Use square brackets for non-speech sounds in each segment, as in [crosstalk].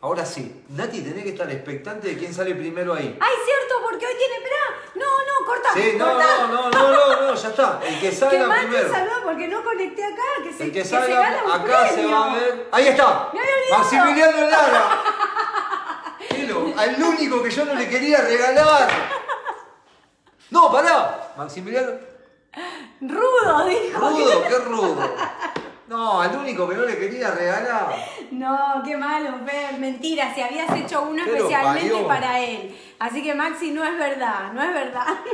Ahora sí, Nati, tenés que estar expectante de quién sale primero ahí. Ay, cierto, porque hoy tiene. Esperá. No, no, corta. Sí, no, no, no, no, no, no, ya está. El que [laughs] Que salga mande primero. saludos porque no conecté acá. Que se, El que se gana salga un acá se va a ver. Ahí está. Me había olvidado. Maximiliano Lara. [laughs] Al único que yo no le quería regalar. No, pará. Maximiliano. Rudo, dijo. Rudo, qué rudo. No, al único que no le quería regalar. No, qué malo, Fer. Mentira, si habías hecho uno Pero especialmente para él. Así que Maxi, no es verdad, no es verdad. [laughs]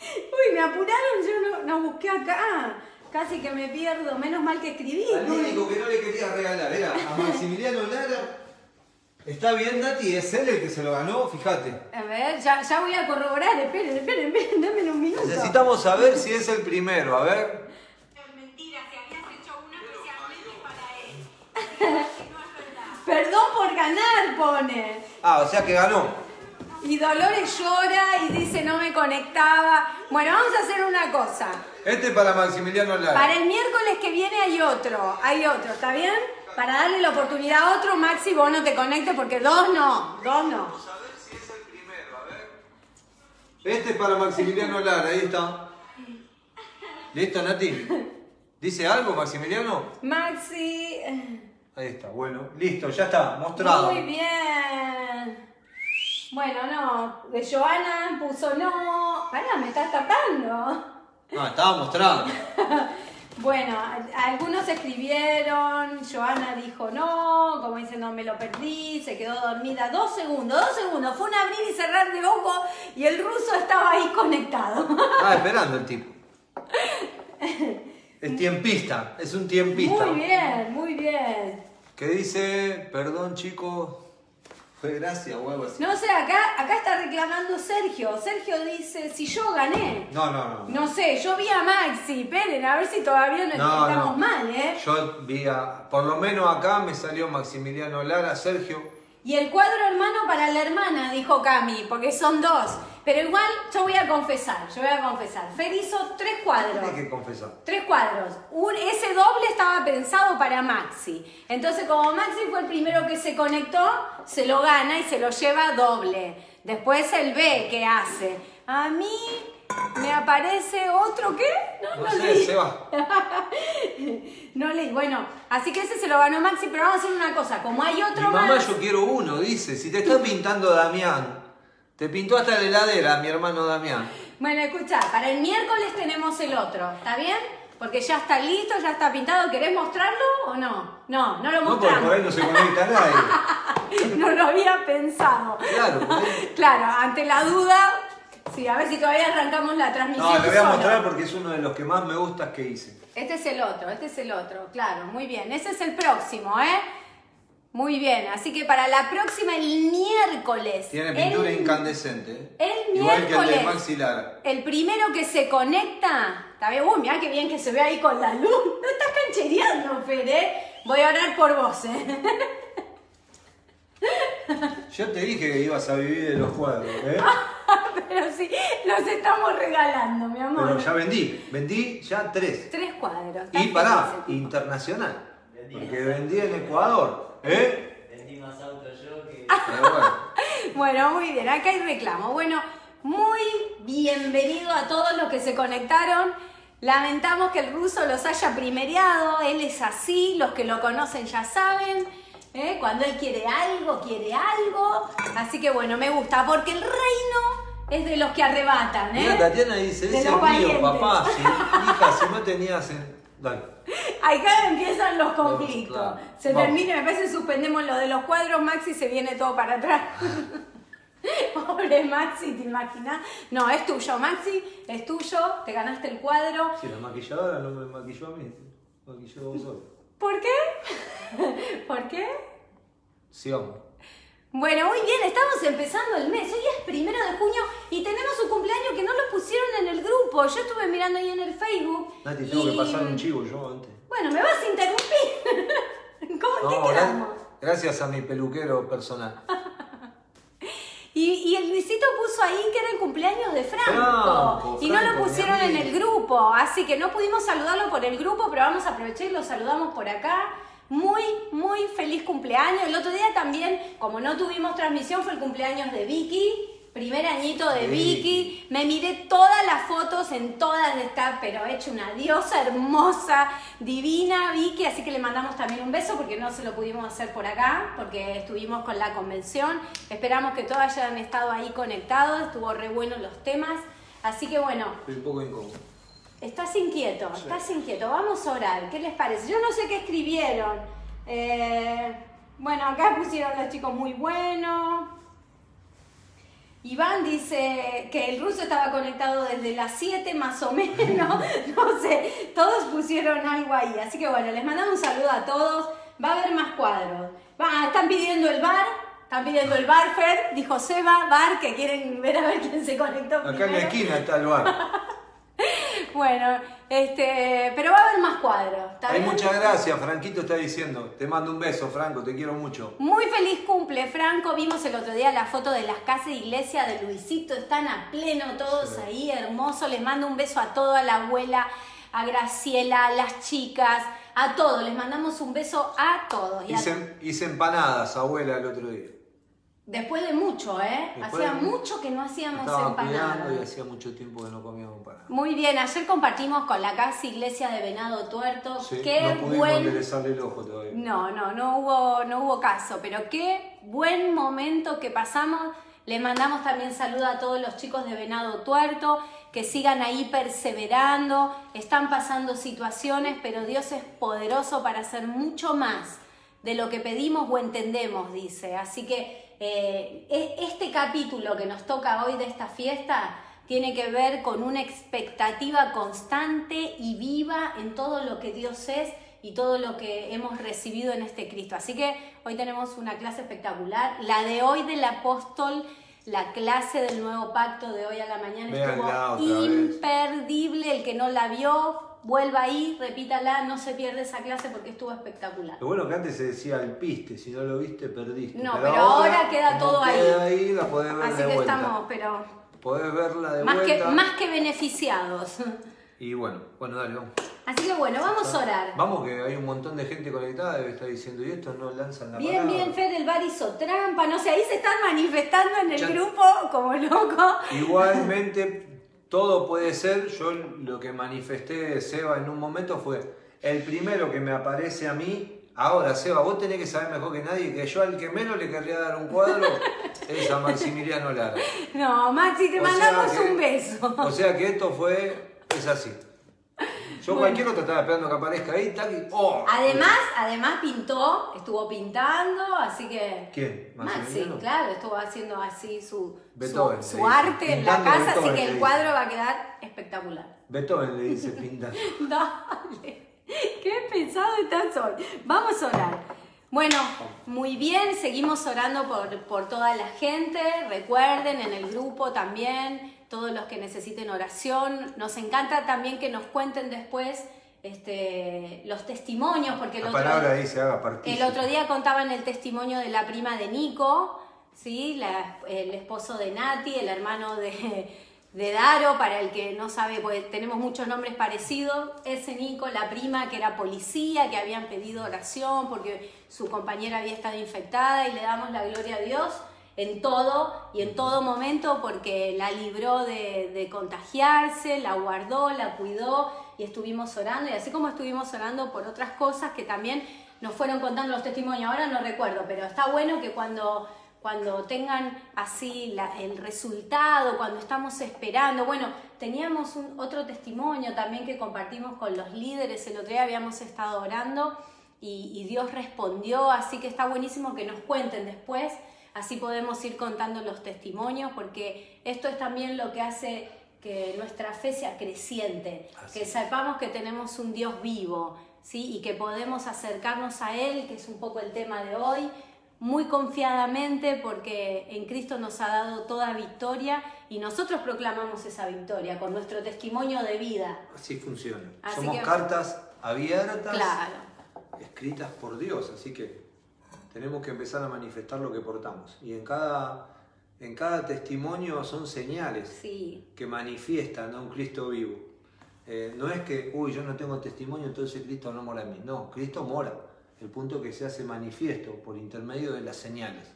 Uy, me apuraron, yo no, no busqué acá. Casi que me pierdo, menos mal que escribí. Al único que no le quería regalar era a Maximiliano Lara. Está bien, Nati, es él el que se lo ganó, fíjate. A ver, ya, ya voy a corroborar, esperen, esperen, esperen, denme un minuto. Necesitamos saber si es el primero, a ver. [laughs] Perdón por ganar, pone. Ah, o sea que ganó. Y Dolores llora y dice no me conectaba. Bueno, vamos a hacer una cosa. Este es para Maximiliano Lara. Para el miércoles que viene hay otro, hay otro, ¿está bien? Para darle la oportunidad a otro, Maxi, vos no te conectes porque dos no, dos no. Vamos a ver si es el primero, a ver. Este es para Maximiliano Lara, ahí está. ¿Listo, Nati? ¿Dice algo, Maximiliano? Maxi, Ahí está, bueno. Listo, ya está, mostrado. muy bien. Bueno, no, de Joana puso no. Pará, me estás tapando. No, estaba mostrado. [laughs] Bueno, algunos escribieron, Joana dijo no, como diciendo me lo perdí, se quedó dormida. Dos segundos, dos segundos, fue un abrir y cerrar de ojo y el ruso estaba ahí conectado. Estaba esperando el tipo. [laughs] Es tiempista, es un tiempista. Muy bien, muy bien. Que dice, perdón chicos, fue gracia o algo así. No sé, acá, acá está reclamando Sergio. Sergio dice, si yo gané. No, no, no. No sé, yo vi a Maxi, esperen, a ver si todavía no, No, estamos no. mal, ¿eh? Yo vi a, por lo menos acá me salió Maximiliano Lara, Sergio. Y el cuadro hermano para la hermana, dijo Cami, porque son dos. Pero igual yo voy a confesar, yo voy a confesar. Fer hizo tres cuadros. Tienes que confesar. Tres cuadros. Un, ese doble estaba pensado para Maxi. Entonces, como Maxi fue el primero que se conectó, se lo gana y se lo lleva doble. Después el B, ¿qué hace? A mí me aparece otro, ¿qué? No, No no sé, leí. se va. [laughs] No leí. Bueno, así que ese se lo ganó Maxi, pero vamos a hacer una cosa. Como hay Mi otro mamá más. yo quiero uno, dice. Si te está pintando Damián, te pintó hasta la heladera, mi hermano Damián. Bueno, escucha, para el miércoles tenemos el otro, ¿está bien? Porque ya está listo, ya está pintado. ¿Querés mostrarlo o no? No, no lo No, porque mostramos. por ahí no se conecta nadie. [laughs] No lo había pensado. Claro, [laughs] Claro, ante la duda, sí, a ver si todavía arrancamos la transmisión. No, te voy a solo. mostrar porque es uno de los que más me gusta que hice. Este es el otro, este es el otro, claro, muy bien. Ese es el próximo, ¿eh? Muy bien, así que para la próxima, el miércoles. Tiene pintura el- incandescente. el Igual que el de miércoles. Maxi Lara. El primero que se conecta, está bien, uy, mirá qué bien que se ve ahí con la luz. No estás canchereando, Fer, ¿eh? Voy a orar por vos, ¿eh? [laughs] Yo te dije que ibas a vivir de los cuadros, ¿eh? [laughs] Pero sí, los estamos regalando, mi amor. Pero ya vendí, vendí ya tres. Tres cuadros. Y pará, internacional. Porque vendí en Ecuador, ¿eh? Vendí más autos yo que. [laughs] Pero bueno. Bueno, muy bien, acá hay reclamo. Bueno, muy bienvenido a todos los que se conectaron. Lamentamos que el ruso los haya primereado, él es así, los que lo conocen ya saben. ¿eh? Cuando él quiere algo, quiere algo. Así que bueno, me gusta, porque el reino es de los que arrebatan. Mira, ¿eh? Tatiana dice, De ese los es mío, papá. Si, [laughs] hija, si no tenías... Dale. Acá empiezan los conflictos. claro. Se Vamos. termina, me parece suspendemos lo de los cuadros, Maxi se viene todo para atrás. [laughs] Pobre Maxi, ¿te imaginas? No, es tuyo, Maxi, es tuyo, te ganaste el cuadro. Si la maquilladora no me maquilló a mí, maquilló vos solo. ¿Por qué? [laughs] ¿Por qué? Sigamos. Bueno, muy bien, estamos empezando el mes. Hoy es primero de junio y tenemos un cumpleaños que no lo pusieron en el grupo. Yo estuve mirando ahí en el Facebook. Nati, tengo y- que pasar un chivo yo antes. Bueno, me vas a interrumpir. [laughs] ¿Cómo No, gra- quedamos? gracias a mi peluquero personal. [laughs] Y, y el Luisito puso ahí que era el cumpleaños de Franco. Franco, y no Franco, lo pusieron en el grupo. Así que no pudimos saludarlo por el grupo, pero vamos a aprovechar y lo saludamos por acá. Muy, muy feliz cumpleaños. El otro día también, como no tuvimos transmisión, fue el cumpleaños de Vicky. Primer añito de Vicky. Me miré todas las fotos, en todas está, pero hecho una diosa hermosa, divina Vicky. Así que le mandamos también un beso porque no se lo pudimos hacer por acá, porque estuvimos con la convención. Esperamos que todos hayan estado ahí conectados. Estuvo re bueno los temas. Así que bueno. Estoy un poco incómodo. Estás inquieto, estás inquieto. Vamos a orar. ¿Qué les parece? Yo no sé qué escribieron. Eh, bueno, acá pusieron los chicos muy buenos. Iván dice que el ruso estaba conectado desde las 7 más o menos. [laughs] No sé, todos pusieron algo ahí. Así que bueno, les mandamos un saludo a todos. Va a haber más cuadros. Va, están pidiendo el bar. Están pidiendo el bar, Fer. Dijo Seba, bar, que quieren ver a ver quién se conectó. Acá en la esquina está el bar. [laughs] [laughs] Bueno, este, pero va a haber más cuadros. Hay muchas gracias, Franquito está diciendo. Te mando un beso, Franco, te quiero mucho. Muy feliz cumple, Franco. Vimos el otro día la foto de las casas de iglesia de Luisito. Están a pleno todos ahí, hermoso. Les mando un beso a toda la abuela, a Graciela, a las chicas, a todos. Les mandamos un beso a todos. Hice, hice empanadas, abuela, el otro día. Después de mucho, ¿eh? hacía mucho que no hacíamos empanadas. y hacía mucho tiempo que no comíamos empanadas. Muy bien, ayer compartimos con la casa iglesia de Venado Tuerto. Sí, qué no buen... el ojo todavía. No, no, no hubo, no hubo caso, pero qué buen momento que pasamos. Le mandamos también saludo a todos los chicos de Venado Tuerto, que sigan ahí perseverando. Están pasando situaciones, pero Dios es poderoso para hacer mucho más de lo que pedimos o entendemos, dice. Así que eh, e, este capítulo que nos toca hoy de esta fiesta tiene que ver con una expectativa constante y viva en todo lo que Dios es y todo lo que hemos recibido en este Cristo. Así que hoy tenemos una clase espectacular. La de hoy del apóstol, la clase del nuevo pacto de hoy a la mañana estuvo imperdible. El que no la vio, vuelva ahí, repítala, no se pierde esa clase porque estuvo espectacular. Lo bueno que antes se decía el piste, si no lo viste, perdiste. No, pero, ahora, queda todo ahí. ahí, la podés ver Así que estamos, pero... Podés verla de más vuelta. Que, más que beneficiados. Y bueno, bueno, dale, vamos. Así que bueno, vamos a orar. Vamos, que hay un montón de gente conectada, debe estar diciendo, y esto no lanzan la Bien, bien, Fede, el bar hizo trampa, no sé, ahí se están manifestando en el grupo como loco. Igualmente, todo puede ser, yo lo que manifesté Seba en un momento fue, el primero que me aparece a mí, ahora Seba, vos tenés que saber mejor que nadie que yo al que menos le querría dar un cuadro [laughs] es a Maximiliano Lara. No, Maxi, te mandamos un beso. O sea que esto fue, es así. Yo cualquier otro estaba esperando que aparezca ahí, tal y ¡oh! Además, además pintó, estuvo pintando, así que. ¿Quién? Maxi, claro, estuvo haciendo así su, su, arte en la casa, así que el cuadro va a quedar espectacular. Beethoven le dice [laughs] pintar. Dale. Qué pesado estás hoy. Vamos a orar. Bueno, muy bien, seguimos orando por, por toda la gente. Recuerden en el grupo también todos los que necesiten oración. Nos encanta también que nos cuenten después este, los testimonios, porque el, otro, el otro día contaban el testimonio de la prima de Nico, ¿sí? el esposo de Nati, el hermano de, de Daro, para el que no sabe, pues tenemos muchos nombres parecidos, ese Nico, la prima que era policía, que habían pedido oración porque su compañera había estado infectada y le damos la gloria a Dios en todo y en todo momento porque la libró de, contagiarse, la guardó, la cuidó y estuvimos orando. Y así como estuvimos orando por otras cosas que también nos fueron contando los testimonios, ahora no recuerdo, pero está bueno que cuando, cuando tengan así el resultado, cuando estamos esperando, bueno, teníamos otro testimonio también que compartimos con los líderes, el otro día habíamos estado orando y Dios respondió, así que está buenísimo que nos cuenten después Así podemos ir contando los testimonios porque esto es también lo que hace que nuestra fe sea creciente, que sepamos que tenemos un Dios vivo, ¿sí? Y que podemos acercarnos a Él, que es un poco el tema de hoy, muy confiadamente porque en Cristo nos ha dado toda victoria y nosotros proclamamos esa victoria con nuestro testimonio de vida. Así funciona. Somos cartas abiertas, escritas por Dios, así que tenemos que empezar a manifestar lo que portamos. Y en cada, en cada testimonio son señales que manifiestan a un Cristo vivo. Eh, no es que, uy, yo no tengo testimonio, entonces Cristo no mora en mí. No, Cristo mora el punto que se hace manifiesto por intermedio de las señales.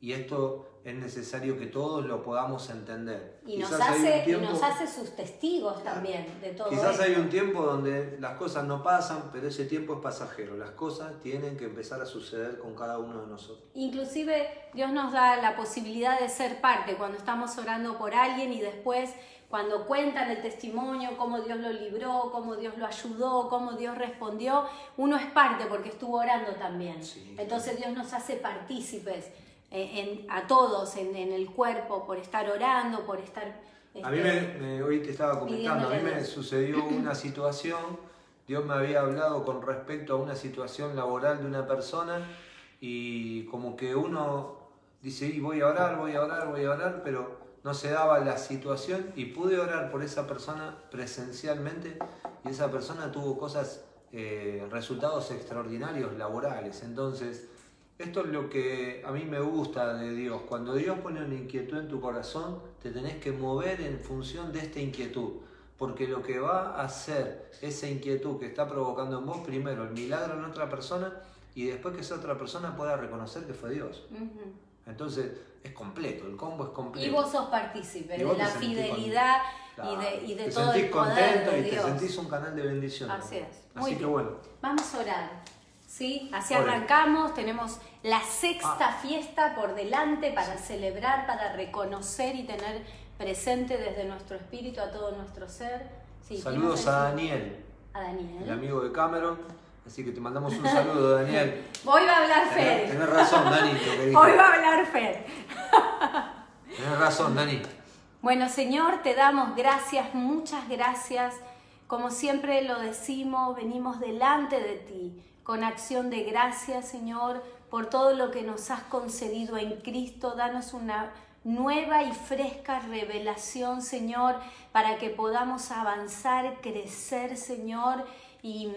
Y esto es necesario que todos lo podamos entender. Y, nos hace, nos hace, sus testigos también de todo Quizás hay un tiempo donde las cosas no pasan, pero ese tiempo es pasajero. Las cosas tienen que empezar a suceder con cada uno de nosotros. Inclusive Dios nos da la posibilidad de ser parte cuando estamos orando por alguien y después cuando cuentan el testimonio, cómo Dios lo libró, cómo Dios lo ayudó, cómo Dios respondió, uno es parte porque estuvo orando también. Entonces Dios nos hace partícipes eh, a todos en, el cuerpo por estar orando, por estar... a mí este, me, hoy te estaba comentando, a mí me sucedió [clears throat] una situación, Dios me había hablado con respecto a una situación laboral de una persona y como que uno dice, y voy a orar, voy a orar, voy a orar, pero no se daba la situación y pude orar por esa persona presencialmente y esa persona tuvo cosas, eh, resultados extraordinarios laborales. Entonces, esto es lo que a mí me gusta de Dios. Cuando Dios pone una inquietud en tu corazón, te tenés que mover en función de esta inquietud. Porque lo que va a hacer esa inquietud que está provocando en vos, primero el milagro en otra persona y después que esa otra persona pueda reconocer que fue Dios. Entonces, es completo, el combo es completo. Y vos sos partícipe de la fidelidad y de, y de te todo el poder contento y te sentís un canal de bendición. Así es. Así que bueno. Vamos a orar. ¿Sí? Así arrancamos, tenemos la sexta ah. fiesta por delante para celebrar, para reconocer y tener presente desde nuestro espíritu a todo nuestro ser. Saludos a Daniel. A Daniel. El amigo de Cameron Así que te mandamos un saludo, Daniel. [laughs] Hoy va [laughs] a hablar Fer. Tienes razón, Dani. Hoy va a hablar Fer. Tienes razón, Dani. Bueno, Señor, te damos gracias, muchas gracias. Como siempre lo decimos, venimos delante de ti con acción de gracias, Señor, por todo lo que nos has concedido en Cristo. Danos una nueva y fresca revelación, Señor, para que podamos avanzar, crecer, Señor, y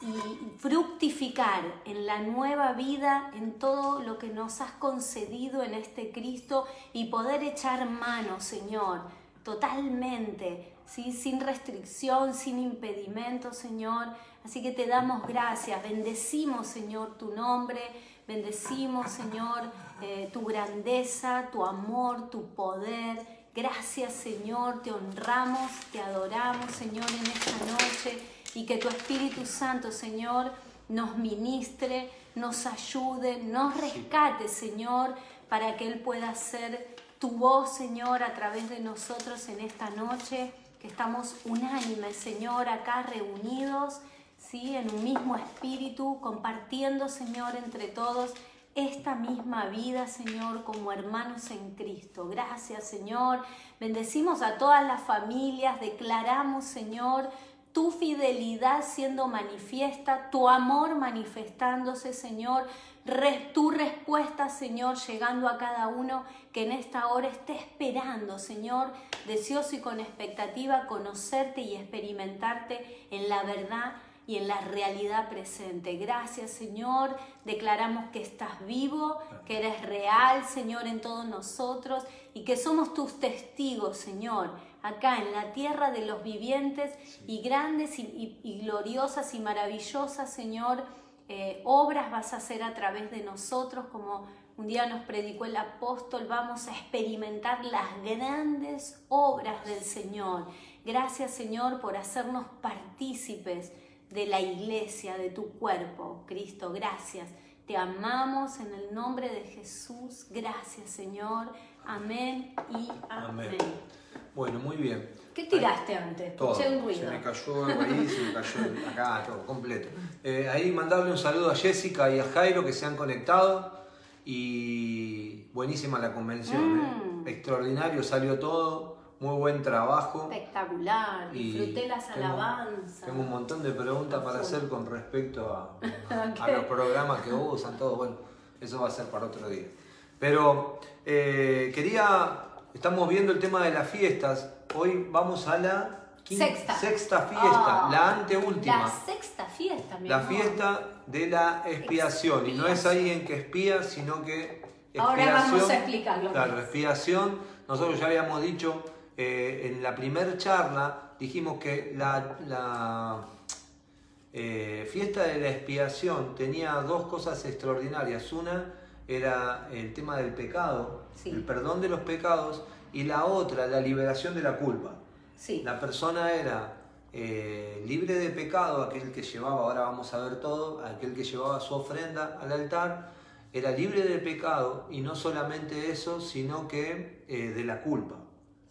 y fructificar en la nueva vida, en todo lo que nos has concedido en este Cristo y poder echar mano, Señor, totalmente, ¿sí? sin restricción, sin impedimento, Señor. Así que te damos gracias, bendecimos, Señor, tu nombre, bendecimos, Señor, eh, tu grandeza, tu amor, tu poder. Gracias, Señor, te honramos, te adoramos, Señor, en esta noche y que tu Espíritu Santo, Señor, nos ministre, nos ayude, nos rescate, Señor, para que Él pueda ser tu voz, Señor, a través de nosotros en esta noche, estamos unánimes, Señor, acá reunidos, ¿sí? En un mismo espíritu, compartiendo, Señor, entre todos esta misma vida, Señor, como hermanos en Cristo. Gracias, Señor. Bendecimos a todas las familias, declaramos, Señor, tu fidelidad siendo manifiesta, tu amor manifestándose, Señor, tu respuesta, Señor, llegando a cada uno que en esta hora esté esperando, Señor, deseoso y con expectativa conocerte y experimentarte en la verdad y en la realidad presente. Gracias, Señor. Declaramos que estás vivo, que eres real, Señor, en todos nosotros y que somos tus testigos, Señor acá en la tierra de los vivientes y grandes y, gloriosas y maravillosas, Señor, eh, obras vas a hacer a través de nosotros, como un día nos predicó el apóstol, vamos a experimentar las grandes obras del Señor. Gracias, Señor, por hacernos partícipes de la iglesia, de tu cuerpo, Cristo, gracias. Te amamos en el nombre de Jesús. Gracias, Señor. Amén y amén. Bueno, muy bien. ¿Qué tiraste antes? Todo. un ruido. Se me cayó algo ahí, se me cayó acá, todo, completo. Eh, ahí mandarle un saludo a Jessica y a Jairo que se han conectado. Y buenísima la convención, ¿eh? mm. extraordinario, salió todo, muy buen trabajo. Espectacular, disfruté las alabanzas. Tengo un montón de preguntas para hacer con respecto a, [laughs] a los programas que usan, todo. Bueno, eso va a ser para otro día. Pero eh, quería Estamos viendo el tema de las fiestas. Hoy vamos a la sexta. sexta fiesta, ah, la anteúltima. La sexta fiesta, mi La fiesta de la expiación. Y no es alguien que espía, sino que expiación. Ahora vamos a explicarlo. Claro, expiación. Nosotros ya habíamos dicho eh, en la primera charla, dijimos que la, eh, fiesta de la expiación tenía dos cosas extraordinarias. Una era el tema del pecado, el perdón de los pecados, y la otra, la liberación de la culpa. La persona era eh, libre de pecado, aquel que llevaba, ahora vamos a ver todo, aquel que llevaba su ofrenda al altar, era libre de pecado y no solamente eso, sino que eh, de la culpa.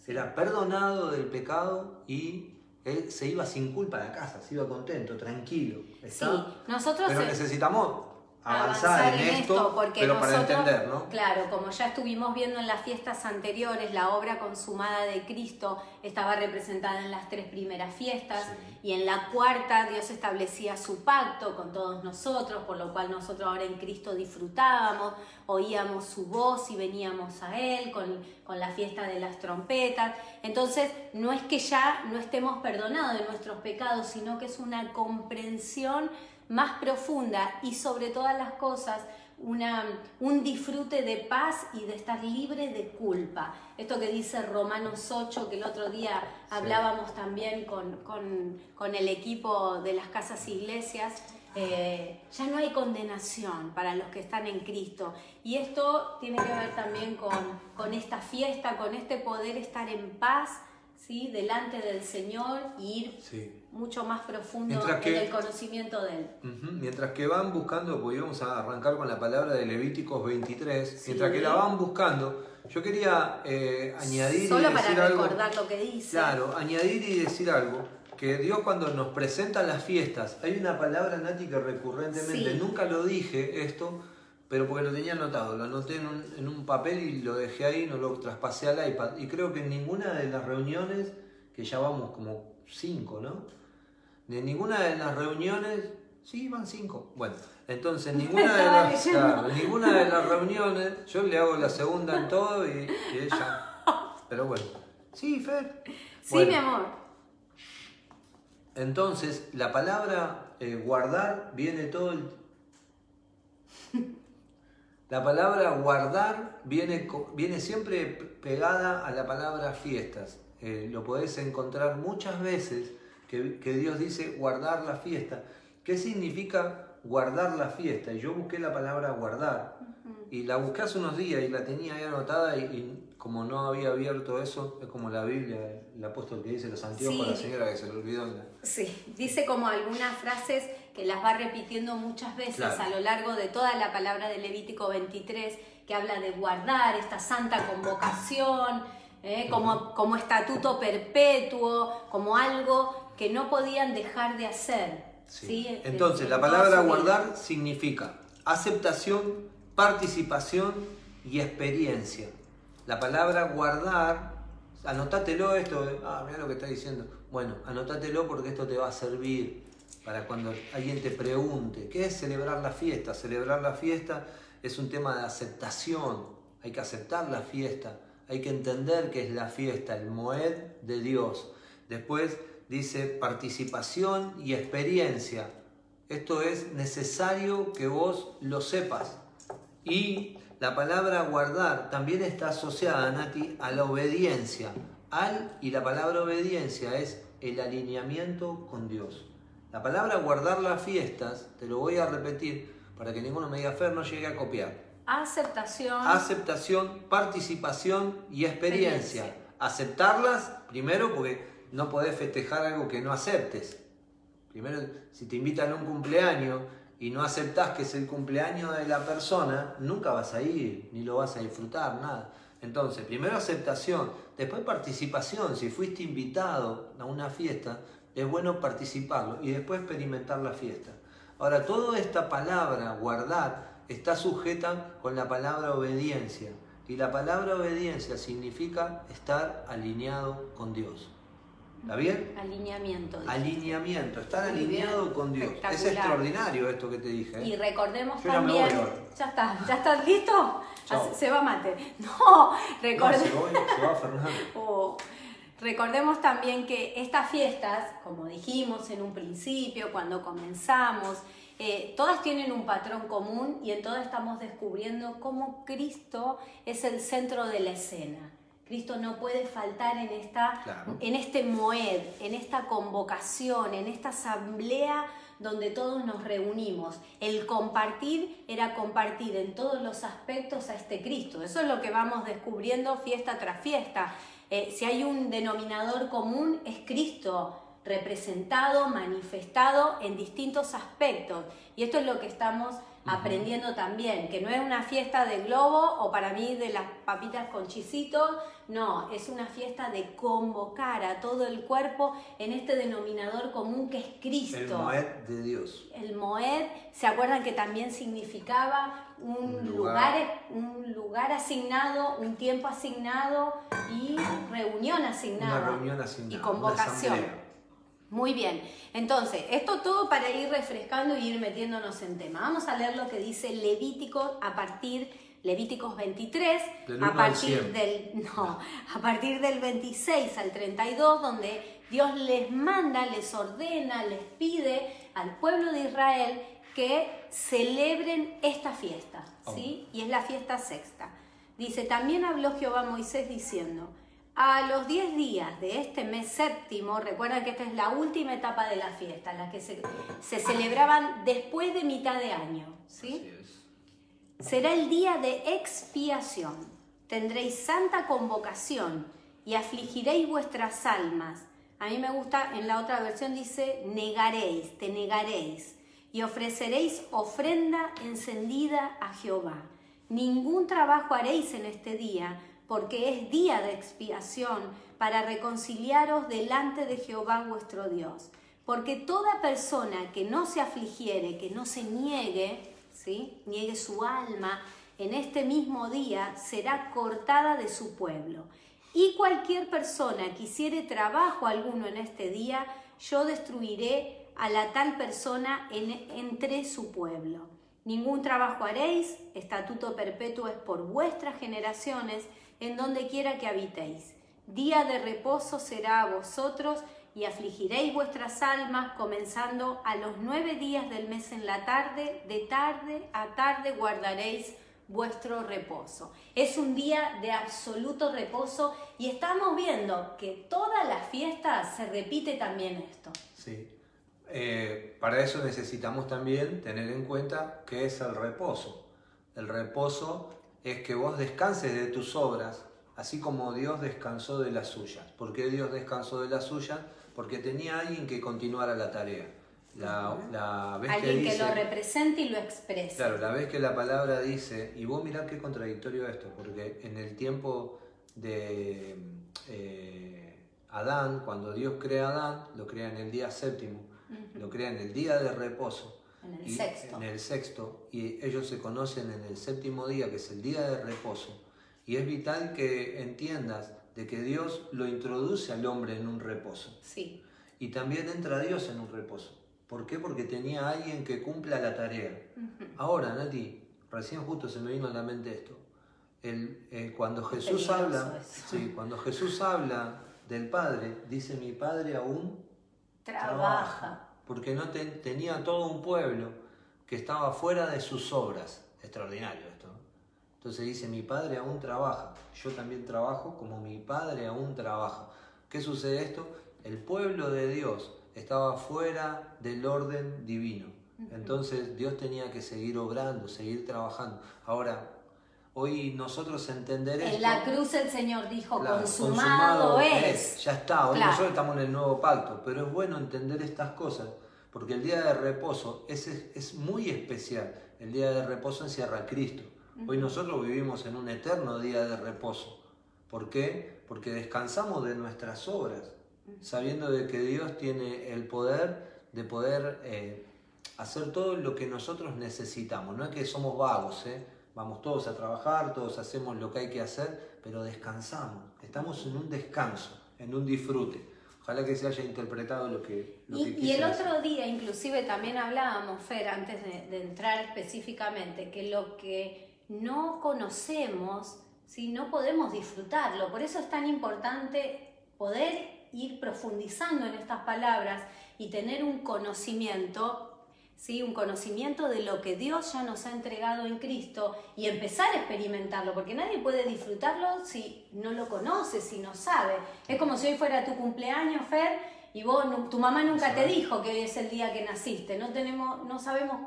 Era perdonado del pecado y él se iba sin culpa a la casa, se iba contento, tranquilo. Sí, nosotros... Pero necesitamos avanzar, en, esto, porque pero para entender, ¿no? Claro, como ya estuvimos viendo en las fiestas anteriores, la obra consumada de Cristo estaba representada en las tres primeras fiestas y en la cuarta Dios establecía su pacto con todos nosotros, por lo cual nosotros ahora en Cristo disfrutábamos, oíamos su voz y veníamos a Él con, con la fiesta de las trompetas. Entonces, no es que ya no estemos perdonados de nuestros pecados, sino que es una comprensión más profunda y sobre todas las cosas una, un disfrute de paz y de estar libre de culpa. Esto que dice Romanos 8, que el otro día hablábamos también con, el equipo de las casas iglesias, eh, ya no hay condenación para los que están en Cristo. Y esto tiene que ver también con, con esta fiesta, con este poder estar en paz ¿sí? delante del Señor y ir mucho más profundo en el conocimiento de Él. Mientras que van buscando, porque a arrancar con la palabra de Levíticos 23, mientras que la van buscando, yo quería eh, añadir... Solo para recordar lo que dice. Claro, añadir y decir algo. Que Dios cuando nos presenta las fiestas, hay una palabra, Nati, que recurrentemente, nunca lo dije esto, pero porque lo tenía anotado, lo anoté en un, en un, papel y lo dejé ahí, no lo traspasé al iPad. Y creo que en ninguna de las reuniones, que ya vamos como cinco, ¿no? De ninguna de las reuniones, sí, van cinco. Bueno, entonces [laughs] ninguna de, las, ninguna de las reuniones, yo le hago la segunda en todo y, ella. [laughs] Pero bueno, sí, Fer. Sí, mi amor. Entonces, la palabra eh, guardar viene todo el [laughs] la palabra guardar viene, viene siempre pegada a la palabra fiestas. Eh, lo podés encontrar muchas veces que, Dios dice guardar la fiesta. ¿Qué significa guardar la fiesta? Y yo busqué la palabra guardar y la busqué hace unos días y la tenía ahí anotada y, como no había abierto eso, es como la Biblia, el apóstol que dice los anteojos, la señora que se lo olvidó. Sí, dice como algunas frases que las va repitiendo muchas veces a lo largo de toda la palabra de Levítico 23, que habla de guardar esta santa convocación, ¿eh? como, como estatuto perpetuo, como algo que no podían dejar de hacer. Sí. Entonces, la palabra guardar significa aceptación, participación y experiencia. La palabra guardar, anótatelo esto, ah, mira lo que está diciendo. Bueno, anótatelo porque esto te va a servir para cuando alguien te pregunte, ¿qué es celebrar la fiesta? Celebrar la fiesta es un tema de aceptación, hay que aceptar la fiesta, hay que entender qué es la fiesta, el Moed de Dios. Después dice participación y experiencia. Esto es necesario que vos lo sepas. Y la palabra guardar también está asociada, Nati, a la obediencia. Al y la palabra obediencia es el alineamiento con Dios. La palabra guardar las fiestas, te lo voy a repetir para que ninguno me diga, Fer, no llegue a copiar. Aceptación. Aceptación, participación y experiencia. Aceptarlas, primero, porque no podés festejar algo que no aceptes. Primero, si te invitan a un cumpleaños y no aceptás que es el cumpleaños de la persona, nunca vas a ir, ni lo vas a disfrutar, nada. Entonces, primero aceptación, después participación. Si fuiste invitado a una fiesta, es bueno participarlo y después experimentar la fiesta. Ahora, toda esta palabra, guardar, está sujeta con la palabra obediencia. Y la palabra obediencia significa estar alineado con Dios. ¿Está bien? Alineamiento. Alineamiento, estar alineado con Dios. Es extraordinario esto que te dije. ¿eh? Y recordemos también. Ya, está, ¿ya estás listo? Se va mate. [laughs] No, recordemos. se, va, Fernando. [laughs] Oh. Recordemos también que estas fiestas, como dijimos en un principio, cuando comenzamos, eh, todas tienen un patrón común y en todas estamos descubriendo cómo Cristo es el centro de la escena. Cristo no puede faltar en, esta, en este moed, en esta convocación, en esta asamblea donde todos nos reunimos. El compartir era compartir en todos los aspectos a este Cristo. Eso es lo que vamos descubriendo fiesta tras fiesta. Eh, si hay un denominador común, es Cristo representado, manifestado en distintos aspectos. Y esto es lo que estamos aprendiendo también, que no es una fiesta de globo o para mí de las papitas con chisitos, no, es una fiesta de convocar a todo el cuerpo en este denominador común que es Cristo. El Moed de Dios. El Moed, ¿se acuerdan que también significaba un, lugar. un lugar asignado, un tiempo asignado y reunión asignada? Una reunión asignada. Y convocación. Muy bien, entonces, esto todo para ir refrescando y ir metiéndonos en tema. Vamos a leer lo que dice Levítico a partir, Levíticos 23, a partir, del, no, a partir del 26 al 32, donde Dios les manda, les ordena, les pide al pueblo de Israel que celebren esta fiesta, ¿sí? Oh. Y es la fiesta sexta. Dice, también habló Jehová a Moisés diciendo, a los 10 días de este mes séptimo, recuerda que esta es la última etapa de la fiesta, la que se, celebraban después de mitad de año, ¿sí? Será el día de expiación. Tendréis santa convocación y afligiréis vuestras almas. A mí me gusta, en la otra versión dice, negaréis, te negaréis y ofreceréis ofrenda encendida a Jehová. Ningún trabajo haréis en este día, porque es día de expiación para reconciliaros delante de Jehová vuestro Dios. Porque toda persona que no se afligiere, que no se niegue, ¿sí? niegue su alma, en este mismo día será cortada de su pueblo. Y cualquier persona que hiciere trabajo alguno en este día, yo destruiré a la tal persona entre su pueblo. Ningún trabajo haréis, estatuto perpetuo es por vuestras generaciones, en donde quiera que habitéis. Día de reposo será a vosotros y afligiréis vuestras almas, comenzando a los nueve días del mes en la tarde, de tarde a tarde guardaréis vuestro reposo. Es un día de absoluto reposo y estamos viendo que todas las fiestas se repite también esto. Sí. Eh, para eso necesitamos también tener en cuenta qué es el reposo. El reposo es que vos descanses de tus obras, así como Dios descansó de las suyas. ¿Por qué Dios descansó de las suyas? Porque tenía alguien que continuara la tarea. La, alguien que, lo represente y lo exprese. Claro, la vez que la palabra dice, y vos mirá qué contradictorio esto, porque en el tiempo de eh, Adán, cuando Dios crea a Adán, lo crea en el día séptimo, lo crea en el día de reposo. En el sexto. En el sexto, y ellos se conocen en el séptimo día, que es el día de reposo. Y es vital que entiendas de que Dios lo introduce al hombre en un reposo. Sí. Y también entra Dios en un reposo. ¿Por qué? Porque tenía alguien que cumpla la tarea. Ahora, Nati, recién justo se me vino a la mente esto. El, eh, cuando Jesús habla, sí, cuando Jesús habla del Padre, dice mi Padre aún trabaja porque no tenía todo un pueblo que estaba fuera de sus obras. Extraordinario esto. Entonces dice, mi padre aún trabaja, yo también trabajo como mi padre aún trabaja. ¿Qué sucede esto? El pueblo de Dios estaba fuera del orden divino. Entonces Dios tenía que seguir obrando, seguir trabajando. Ahora, hoy nosotros entender En la cruz el Señor dijo, consumado, es. Ya está, hoy nosotros estamos en el nuevo pacto, pero es bueno entender estas cosas, porque el día de reposo es, es muy especial. El día de reposo encierra a Cristo. Hoy nosotros vivimos en un eterno día de reposo. ¿Por qué? Porque descansamos de nuestras obras, sabiendo de que Dios tiene el poder de poder eh, hacer todo lo que nosotros necesitamos. No es que somos vagos, ¿eh? Vamos todos a trabajar, todos hacemos lo que hay que hacer, pero descansamos. Estamos en un descanso, en un disfrute. Ojalá que se haya interpretado lo que... Lo y, y, el otro día inclusive también hablábamos, Fer, antes de, entrar específicamente, que lo que no conocemos, si no podemos disfrutarlo. Por eso es tan importante poder ir profundizando en estas palabras y tener un conocimiento ¿sí? un conocimiento de lo que Dios ya nos ha entregado en Cristo y empezar a experimentarlo, porque nadie puede disfrutarlo si no lo conoce, si no sabe. Es como si hoy fuera tu cumpleaños, Fer, Y vos, tu mamá nunca te dijo que hoy es el día que naciste. No, tenemos, no sabemos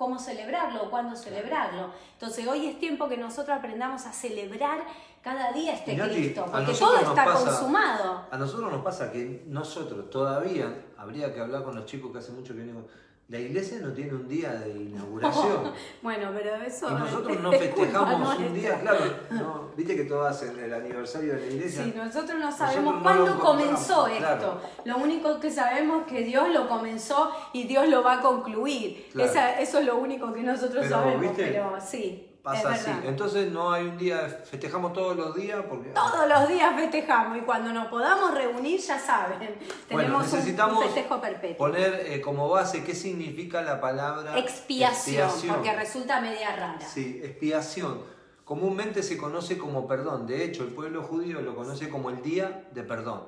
cómo celebrarlo o cuándo celebrarlo. Entonces hoy es tiempo que nosotros aprendamos a celebrar cada día este Cristo, porque todo está consumado. A nosotros nos pasa que nosotros todavía, habría que hablar con los chicos que hace mucho que venimos, la iglesia no tiene un día de inauguración. [laughs] bueno, pero eso. Y nosotros [laughs] no festejamos un día, claro. No, Viste que todos hacen el aniversario de la iglesia. Sí, nosotros no sabemos cuándo comenzó esto. Lo único que sabemos es que Dios lo comenzó y Dios lo va a concluir. eso es lo único que nosotros sabemos. Pero sí pasa así. Entonces no hay un día, festejamos todos los días porque... Todos los días festejamos y cuando nos podamos reunir, ya saben, [laughs] tenemos necesitamos un, festejo perpetuo. Poner eh, como base qué significa la palabra expiación, porque resulta media rara. Sí, expiación. Comúnmente se conoce como perdón. De hecho, el pueblo judío lo conoce como el día de perdón.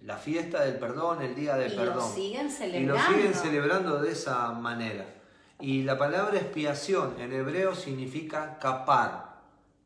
La fiesta del perdón, el día del perdón. Lo siguen celebrando. Y lo siguen celebrando de esa manera. Y la palabra expiación en hebreo significa capar,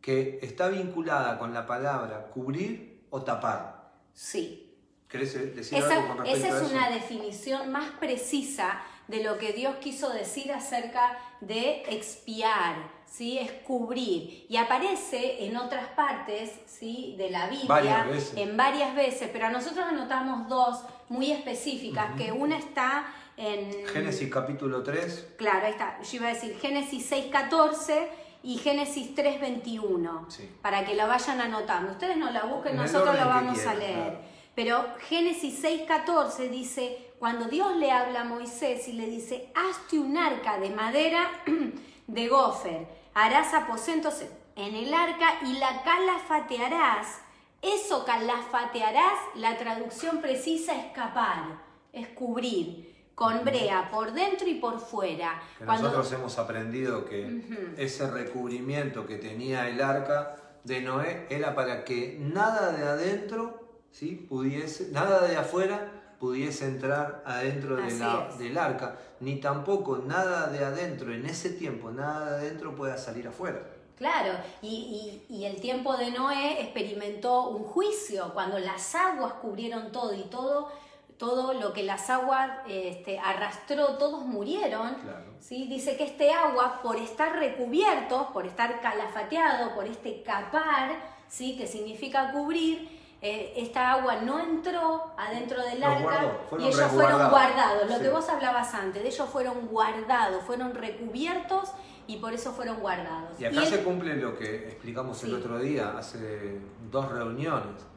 que está vinculada con la palabra cubrir o tapar. Sí. ¿Querés decir esa, algo con respecto Esa es una definición más precisa de lo que Dios quiso decir acerca de expiar, ¿sí? es cubrir. Y aparece en otras partes ¿sí? de la Biblia, en varias veces, pero a nosotros anotamos dos muy específicas, que una está en... Génesis capítulo 3. Claro, ahí está. Yo iba a decir Génesis 6, 14 y Génesis 3, 21. Para que la vayan anotando. Ustedes no la busquen, nosotros la vamos a leer. Pero Génesis 6, 14 dice, cuando Dios le habla a Moisés y le dice, hazte un arca de madera [clears throat] de gofer, harás aposentos en el arca y la calafatearás. Eso calafatearás, la traducción precisa es capar, es cubrir con brea por dentro y por fuera. Nosotros hemos aprendido que ese recubrimiento que tenía el arca de Noé era para que nada de adentro, ¿sí? pudiese, nada de afuera pudiese entrar adentro del arca, ni tampoco nada de adentro, en ese tiempo, nada de adentro pueda salir afuera. Claro, y, y, el tiempo de Noé experimentó un juicio cuando las aguas cubrieron todo y todo todo lo que las aguas este, arrastró, todos murieron. ¿sí? Dice que este agua, por estar recubierto, por estar calafateado, por este capar, ¿sí? que significa cubrir, eh, esta agua no entró adentro del arca y ellos fueron guardados. Lo que vos hablabas antes, de ellos fueron guardados, fueron recubiertos y por eso fueron guardados. Y acá se cumple lo que explicamos el otro día, hace dos reuniones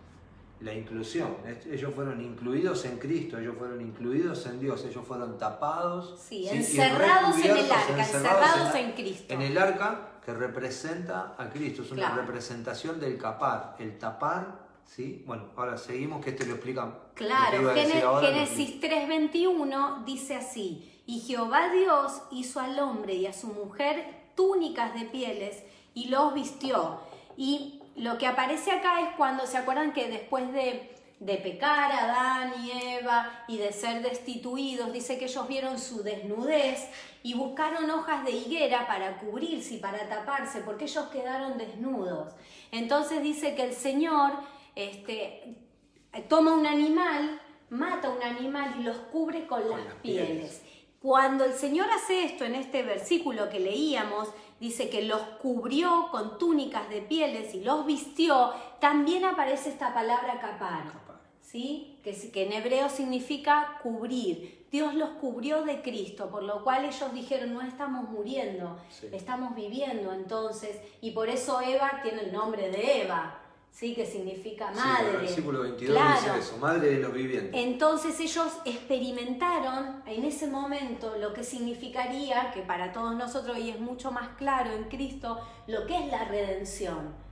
la inclusión. Ellos fueron incluidos en Cristo, ellos fueron incluidos en Dios, ellos fueron tapados. Sí, encerrados en el arca, encerrados en, Cristo. En el arca que representa a Cristo, es una representación del capar. El tapar, ¿sí? Bueno, ahora seguimos que este lo explica. Claro, Génesis 3:21 dice así, y Jehová Dios hizo al hombre y a su mujer túnicas de pieles y los vistió. Y lo que aparece acá es cuando se acuerdan que después de, de pecar Adán y Eva y de ser destituidos, dice que ellos vieron su desnudez y buscaron hojas de higuera para cubrirse y para taparse, porque ellos quedaron desnudos. Entonces dice que el Señor este, toma un animal, mata un animal y los cubre con, las, pieles. Cuando el Señor hace esto en este versículo que leíamos, dice que los cubrió con túnicas de pieles y los vistió, también aparece esta palabra capar, ¿sí? que, que en hebreo significa cubrir. Dios los cubrió de Cristo, por lo cual ellos dijeron, no estamos muriendo, estamos viviendo entonces, y por eso Eva tiene el nombre de Eva, ¿sí? que significa madre. el versículo 22 dice eso, madre de los vivientes. Entonces ellos experimentaron en ese momento lo que significaría, que para todos nosotros hoy es mucho más claro en Cristo, lo que es la redención.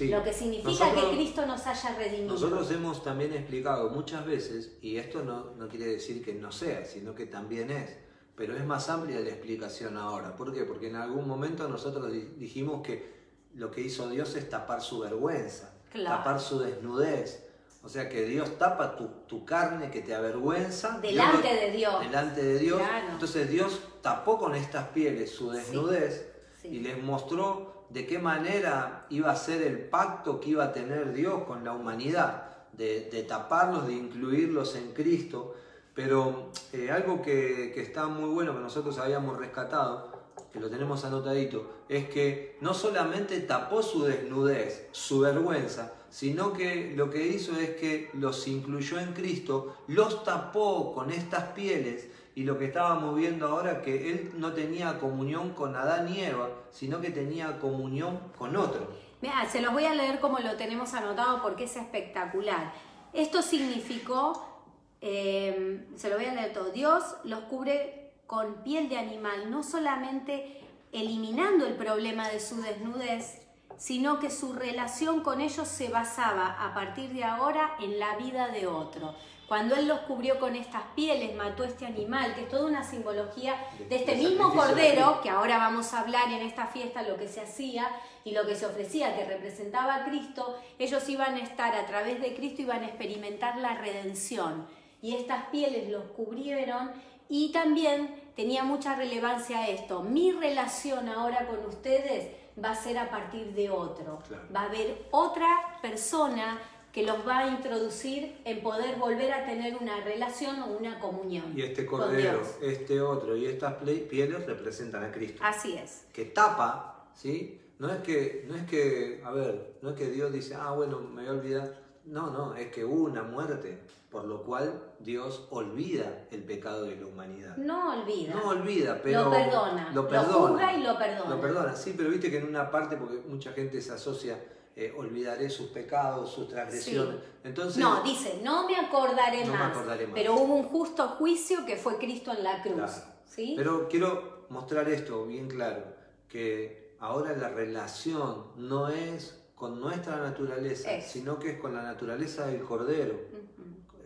Lo que significa que Cristo nos haya redimido. Nosotros hemos también explicado muchas veces, y esto no, no quiere decir que no sea, sino que también es, pero es más amplia la explicación ahora. ¿Por qué? Porque en algún momento nosotros dijimos que lo que hizo Dios es tapar su vergüenza tapar su desnudez. O sea que Dios tapa tu, carne que te avergüenza. Delante de Dios. Delante de Dios. Entonces Dios tapó con estas pieles su desnudez y les mostró de qué manera iba a ser el pacto que iba a tener Dios con la humanidad. de, taparlos, de incluirlos en Cristo, pero eh, algo que, que está muy bueno, que nosotros habíamos rescatado, que lo tenemos anotadito, es que no solamente tapó su desnudez, su vergüenza, sino que lo que hizo es que los incluyó en Cristo, los tapó con estas pieles y lo que estábamos viendo ahora que él no tenía comunión con Adán y Eva, sino que tenía comunión con otro. Mira, se los voy a leer como lo tenemos anotado porque es espectacular. Esto significó, eh, se lo voy a leer todo, Dios los cubre con piel de animal, no solamente eliminando el problema de su desnudez, sino que su relación con ellos se basaba a partir de ahora en la vida de otro. Cuando Él los cubrió con estas pieles, mató este animal, que es toda una simbología de este mismo cordero, que ahora vamos a hablar en esta fiesta lo que se hacía y lo que se ofrecía, que representaba a Cristo, ellos iban a estar a través de Cristo, iban a experimentar la redención. Y estas pieles los cubrieron y también tenía mucha relevancia esto. Mi relación ahora con ustedes va a ser a partir de otro. Va a haber otra persona que los va a introducir en poder volver a tener una relación o una comunión. Y este cordero, este otro y estas pieles representan a Cristo. Así es. Que tapa, ¿sí? No es que, no es que, a ver, no es que Dios dice, ah, bueno, me voy a olvidar. No, no, es que hubo una muerte, por lo cual Dios olvida el pecado de la humanidad. No olvida. No olvida, pero... Lo perdona. Lo perdona. Lo y lo perdona. Lo perdona, sí, pero viste que en una parte, porque mucha gente se asocia eh, olvidaré sus pecados, sus transgresiones. Entonces, no, dice, no me, acordaré, más, Pero hubo un justo juicio que fue Cristo en la cruz. ¿sí? Pero quiero mostrar esto bien claro, que ahora la relación no es con nuestra naturaleza, sino que es con la naturaleza del Cordero.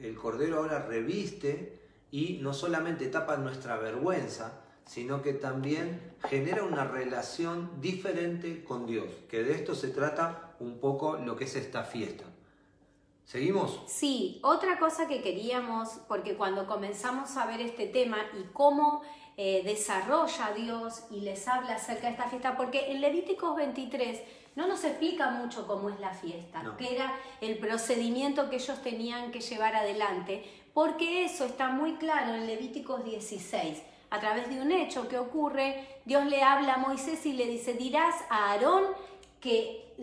El Cordero ahora reviste y no solamente tapa nuestra vergüenza, sino que también genera una relación diferente con Dios, que de esto se trata un poco lo que es esta fiesta. ¿Seguimos? Sí, otra cosa que queríamos, porque cuando comenzamos a ver este tema y cómo eh, desarrolla Dios y les habla acerca de esta fiesta, porque en Levíticos 23 no nos explica mucho cómo es la fiesta, qué era el procedimiento que ellos tenían que llevar adelante, porque eso está muy claro en Levíticos 16. A través de un hecho que ocurre, Dios le habla a Moisés y le dice, dirás a Aarón que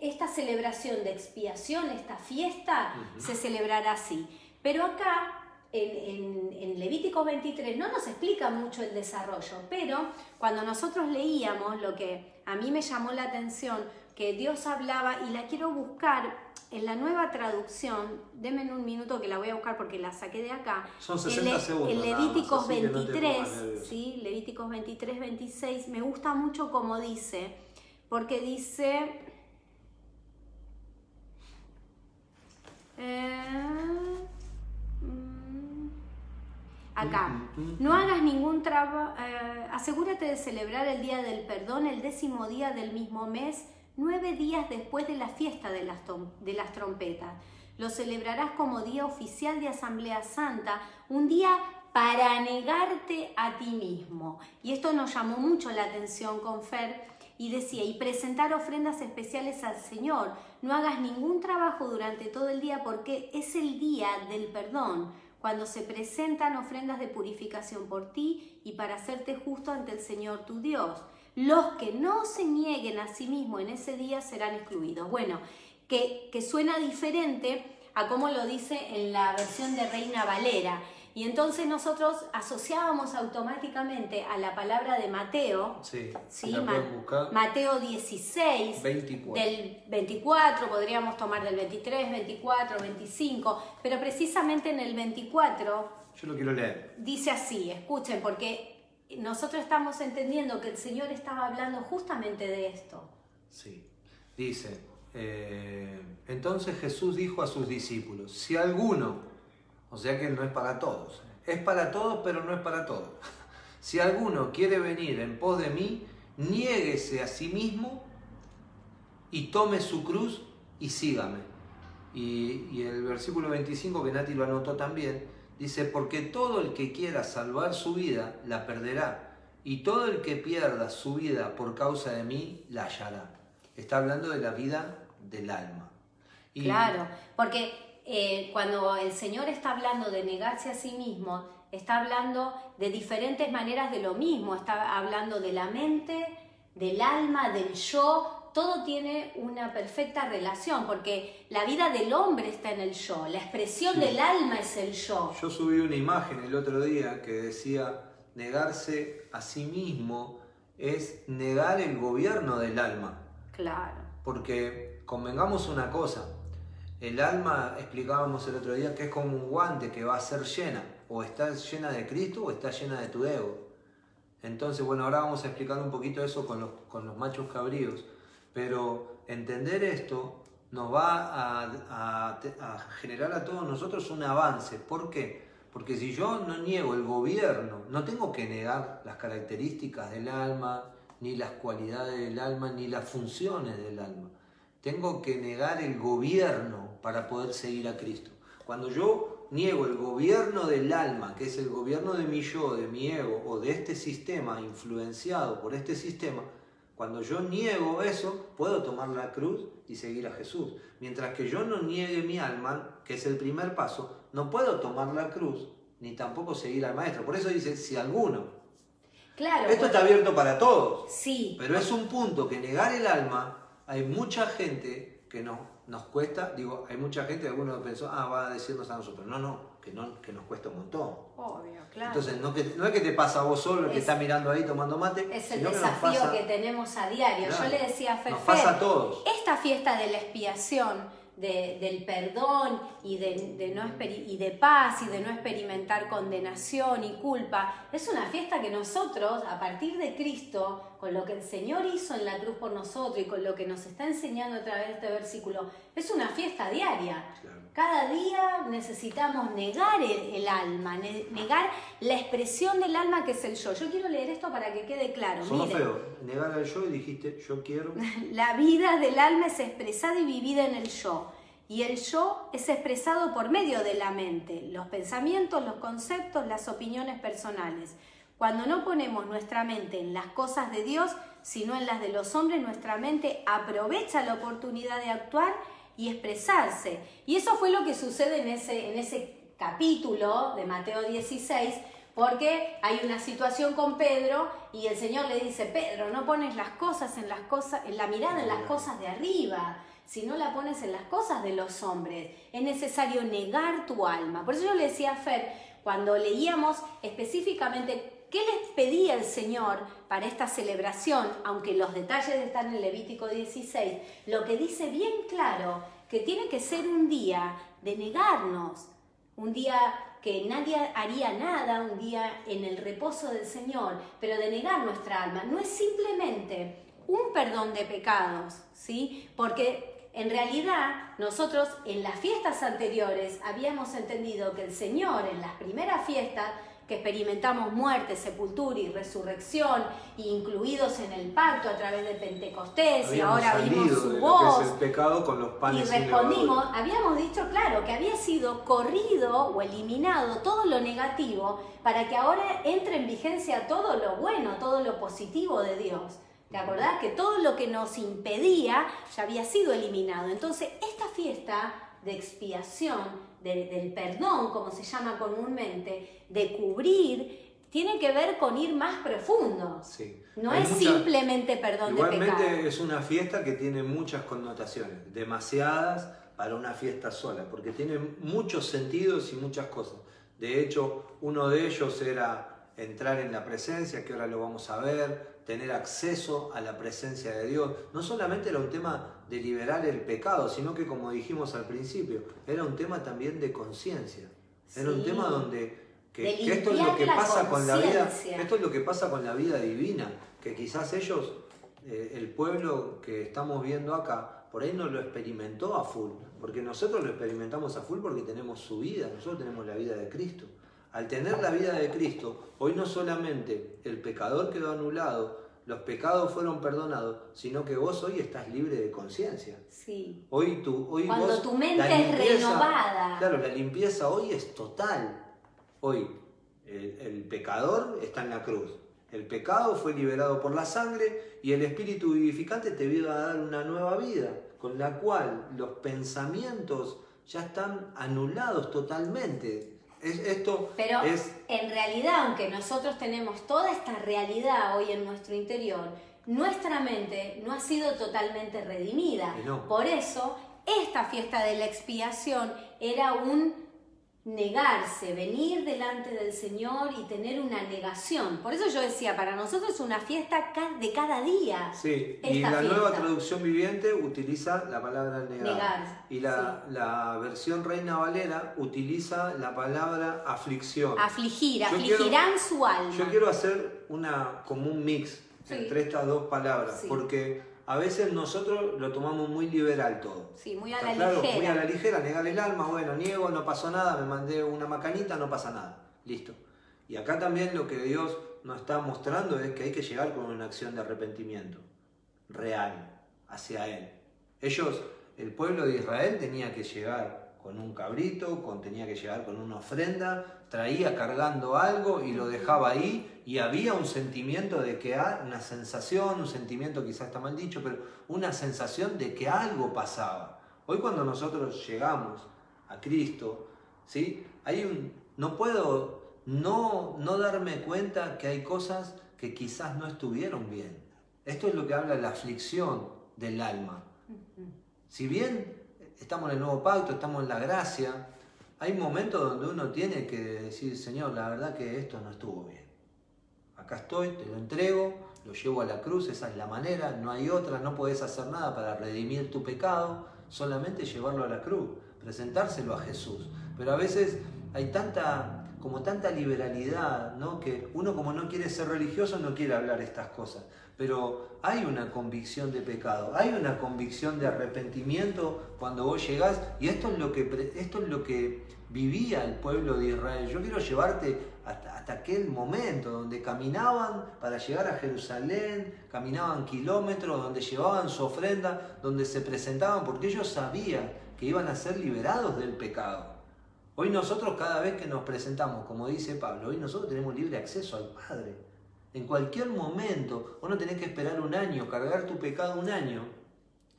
esta celebración de expiación, esta fiesta, se celebrará así. Pero acá, en, en, Levítico 23, no nos explica mucho el desarrollo, pero cuando nosotros leíamos lo que a mí me llamó la atención, que Dios hablaba, y la quiero buscar en la nueva traducción, denme un minuto que la voy a buscar porque la saqué de acá. Son 60 segundos. En Levíticos 23, ¿sí? Levíticos 23, 26, me gusta mucho como dice porque dice... Eh, mm, acá, no hagas ningún trabajo, eh, asegúrate de celebrar el día del perdón el décimo día del mismo mes, nueve días después de la fiesta de las, de las trompetas. Lo celebrarás como día oficial de Asamblea Santa, un día para negarte a ti mismo. Y esto nos llamó mucho la atención con Fer, y decía, y presentar ofrendas especiales al Señor. No hagas ningún trabajo durante todo el día porque es el día del perdón, cuando se presentan ofrendas de purificación por ti y para hacerte justo ante el Señor tu Dios. Los que no se nieguen a sí mismos en ese día serán excluidos. Bueno, que, que suena diferente a como lo dice en la versión de Reina Valera. Y entonces nosotros asociábamos automáticamente a la palabra de Mateo, sí, Mateo 16, del 24, podríamos tomar del 23, 24, 25, pero precisamente en el 24, yo lo quiero leer. Dice así, escuchen, porque nosotros estamos entendiendo que el Señor estaba hablando justamente de esto. Sí, dice, eh, entonces Jesús dijo a sus discípulos, si alguno o sea que no es para todos. Es para todos, pero no es para todos. [laughs] Si alguno quiere venir en pos de mí, niéguese a sí mismo y tome su cruz y sígame. Y, el versículo 25, que Nati lo anotó también, dice, porque todo el que quiera salvar su vida, la perderá. Y todo el que pierda su vida por causa de mí, la hallará. Está hablando de la vida del alma. Claro, porque eh, cuando el Señor está hablando de negarse a sí mismo, está hablando de diferentes maneras de lo mismo, está hablando de la mente, del alma, del yo, todo tiene una perfecta relación, porque la vida del hombre está en el yo, la expresión del alma es el yo. Yo subí una imagen el otro día que decía, negarse a sí mismo es negar el gobierno del alma. Claro. Porque convengamos una cosa, el alma, explicábamos el otro día, que es como un guante que va a ser llena, o está llena de Cristo o está llena de tu ego. Entonces, bueno, ahora vamos a explicar un poquito eso con los, con los machos cabríos, pero entender esto nos va a, a generar a todos nosotros un avance. ¿Por qué? Porque si yo no niego el gobierno, no tengo que negar las características del alma, ni las cualidades del alma, ni las funciones del alma. Tengo que negar el gobierno para poder seguir a Cristo. Cuando yo niego el gobierno del alma, que es el gobierno de mi yo, de mi ego o de este sistema, influenciado por este sistema, cuando yo niego eso, puedo tomar la cruz y seguir a Jesús. Mientras que yo no niegue mi alma, que es el primer paso, no puedo tomar la cruz ni tampoco seguir al maestro. Por eso dice, si alguno. Claro. Esto está abierto para todos. Sí. Pero es un punto que negar el alma, hay mucha gente que no, nos cuesta, digo, hay mucha gente, algunos pensó, ah, va a decirnos a nosotros. No, no, que, no, que nos cuesta un montón. Obvio, claro. Entonces, no, que, no es que te pasa a vos solo, el que está mirando ahí tomando mate. Es el desafío que, tenemos a diario. Yo le decía a Fer, nos pasa a todos. esta fiesta de la expiación, del perdón y de, no y de paz y de no experimentar condenación y culpa. Es una fiesta que nosotros, a partir de Cristo, con lo que el Señor hizo en la cruz por nosotros y con lo que nos está enseñando a través de este versículo, es una fiesta diaria. Cada día necesitamos negar el, alma, negar la expresión del alma que es el yo. Yo quiero leer esto para que quede claro. Sonó feo, negar el yo y dijiste yo quiero. [laughs] la vida del alma es expresada y vivida en el yo. Y el yo es expresado por medio de la mente, los pensamientos, los conceptos, las opiniones personales. Cuando no ponemos nuestra mente en las cosas de Dios, sino en las de los hombres, nuestra mente aprovecha la oportunidad de actuar y expresarse. Y eso fue lo que sucede en ese, en ese capítulo de Mateo 16, porque hay una situación con Pedro y el Señor le dice, Pedro, no pones las cosas en las cosas, en la mirada en las cosas de arriba, sino la pones en las cosas de los hombres. Es necesario negar tu alma. Por eso yo le decía a Fer, cuando leíamos específicamente ¿Qué les pedía el Señor para esta celebración? Aunque los detalles están en Levítico 16, lo que dice bien claro que tiene que ser un día de negarnos, un día que nadie haría nada, un día en el reposo del Señor, pero de negar nuestra alma. No es simplemente un perdón de pecados, ¿sí? Porque en realidad nosotros en las fiestas anteriores habíamos entendido que el Señor en las primeras fiestas que experimentamos muerte, sepultura y resurrección, incluidos en el pacto a través de Pentecostés, y ahora vimos su voz. el pecado con los panes y respondimos, habíamos dicho, claro, que había sido corrido o eliminado todo lo negativo para que ahora entre en vigencia todo lo bueno, todo lo positivo de Dios. ¿Te acordás? Que todo lo que nos impedía ya había sido eliminado. Entonces, esta fiesta de expiación del perdón, como se llama comúnmente, de cubrir, tiene que ver con ir más profundo. No es simplemente perdón de pecado. Igualmente es una fiesta que tiene muchas connotaciones, demasiadas para una fiesta sola, porque tiene muchos sentidos y muchas cosas. De hecho, uno de ellos era entrar en la presencia, que ahora lo vamos a ver, tener acceso a la presencia de Dios. No solamente era un tema de liberar el pecado, sino que como dijimos al principio, era un tema también de conciencia. Era un tema donde que, esto es lo que pasa con la vida, esto es lo que pasa con la vida divina, que quizás ellos, eh, el pueblo que estamos viendo acá, por ahí no lo experimentó a full, porque nosotros lo experimentamos a full porque tenemos su vida, nosotros tenemos la vida de Cristo. Al tener la vida de Cristo, hoy no solamente el pecador quedó anulado, los pecados fueron perdonados, sino que vos hoy estás libre de conciencia. Sí. Hoy tú, hoy Cuando tu mente es renovada. Claro, la limpieza hoy es total. Hoy el, pecador está en la cruz. El pecado fue liberado por la sangre y el Espíritu vivificante te vino a dar una nueva vida, con la cual los pensamientos ya están anulados totalmente. Es, esto Pero es... en realidad, aunque nosotros tenemos toda esta realidad hoy en nuestro interior, nuestra mente no ha sido totalmente redimida. Por eso, esta fiesta de la expiación era un negarse, venir delante del Señor y tener una negación. Por eso yo decía, para nosotros es una fiesta de cada día. Sí, y la nueva traducción viviente utiliza la palabra negar. y la, versión Reina Valera utiliza la palabra aflicción. Afligir, afligirán su alma. Yo quiero hacer una, como un mix entre estas dos palabras, porque a veces nosotros lo tomamos muy liberal todo. Sí, muy a la ligera. Muy a la ligera, negar el alma, bueno, niego, no pasó nada, me mandé una macanita, no pasa nada. Listo. Y acá también lo que Dios nos está mostrando es que hay que llegar con una acción de arrepentimiento real hacia Él. Ellos, el pueblo de Israel tenía que llegar con un cabrito, con, tenía que llegar con una ofrenda, traía cargando algo y lo dejaba ahí y había un sentimiento de que, una sensación, un sentimiento quizás está mal dicho, pero una sensación de que algo pasaba. Hoy cuando nosotros llegamos a Cristo, ¿sí? Hay un, no puedo no, no darme cuenta que hay cosas que quizás no estuvieron bien. Esto es lo que habla la aflicción del alma. Si bien estamos en el nuevo pacto, estamos en la gracia, hay momentos donde uno tiene que decir, Señor, la verdad que esto no estuvo bien. Acá estoy, te lo entrego, lo llevo a la cruz, esa es la manera, no hay otra, no puedes hacer nada para redimir tu pecado, solamente llevarlo a la cruz, presentárselo a Jesús. Pero a veces hay tanta como tanta liberalidad, ¿no? Que uno como no quiere ser religioso no quiere hablar estas cosas, pero hay una convicción de pecado, hay una convicción de arrepentimiento cuando vos llegás y esto es lo que esto es lo que vivía el pueblo de Israel. Yo quiero llevarte hasta, aquel momento donde caminaban para llegar a Jerusalén, caminaban kilómetros, donde llevaban su ofrenda, donde se presentaban porque ellos sabían que iban a ser liberados del pecado. Hoy nosotros cada vez que nos presentamos, como dice Pablo, hoy nosotros tenemos libre acceso al Padre. En cualquier momento, vos no tenés que esperar un año, cargar tu pecado un año,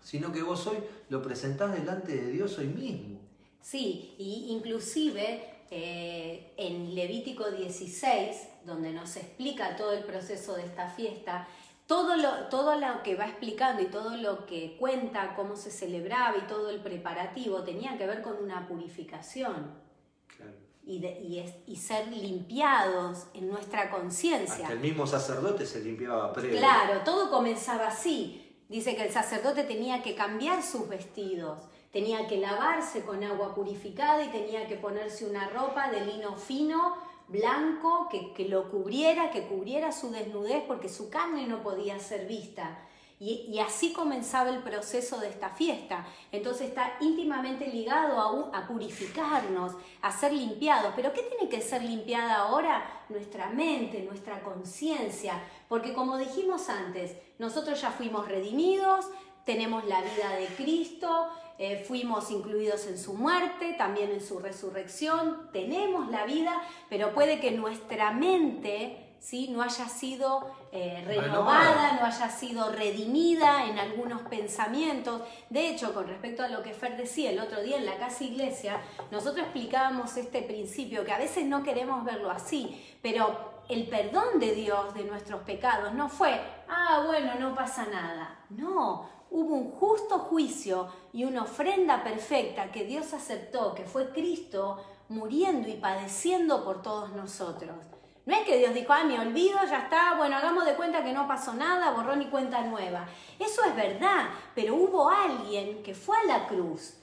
sino que vos hoy lo presentás delante de Dios hoy mismo. Sí, y inclusive eh, en Levítico 16, donde nos explica todo el proceso de esta fiesta, todo lo, todo lo que va explicando y todo lo que cuenta, cómo se celebraba y todo el preparativo, tenía que ver con una purificación y, ser limpiados en nuestra conciencia. El mismo sacerdote se limpiaba previo. Claro, todo comenzaba así. Dice que el sacerdote tenía que cambiar sus vestidos, tenía que lavarse con agua purificada y tenía que ponerse una ropa de lino fino, blanco, que, que lo cubriera, que cubriera su desnudez porque su carne no podía ser vista. Y, así comenzaba el proceso de esta fiesta. Entonces está íntimamente ligado a, a, purificarnos, a ser limpiados. Pero ¿qué tiene que ser limpiada ahora? Nuestra mente, nuestra conciencia. Porque como dijimos antes, nosotros ya fuimos redimidos, tenemos la vida de Cristo, eh, fuimos incluidos en su muerte, también en su resurrección, tenemos la vida, pero puede que nuestra mente ¿sí? no haya sido eh, renovada, no haya sido redimida en algunos pensamientos. De hecho, con respecto a lo que Fer decía el otro día en la casa iglesia, nosotros explicábamos este principio, que a veces no queremos verlo así, pero el perdón de Dios de nuestros pecados no fue, ah, bueno, no pasa nada. No, hubo un justo juicio y una ofrenda perfecta que Dios aceptó, que fue Cristo muriendo y padeciendo por todos nosotros. No es que Dios dijo, ah, me olvido, ya está, bueno, hagamos de cuenta que no pasó nada, borrón y cuenta nueva. Eso es verdad, pero hubo alguien que fue a la cruz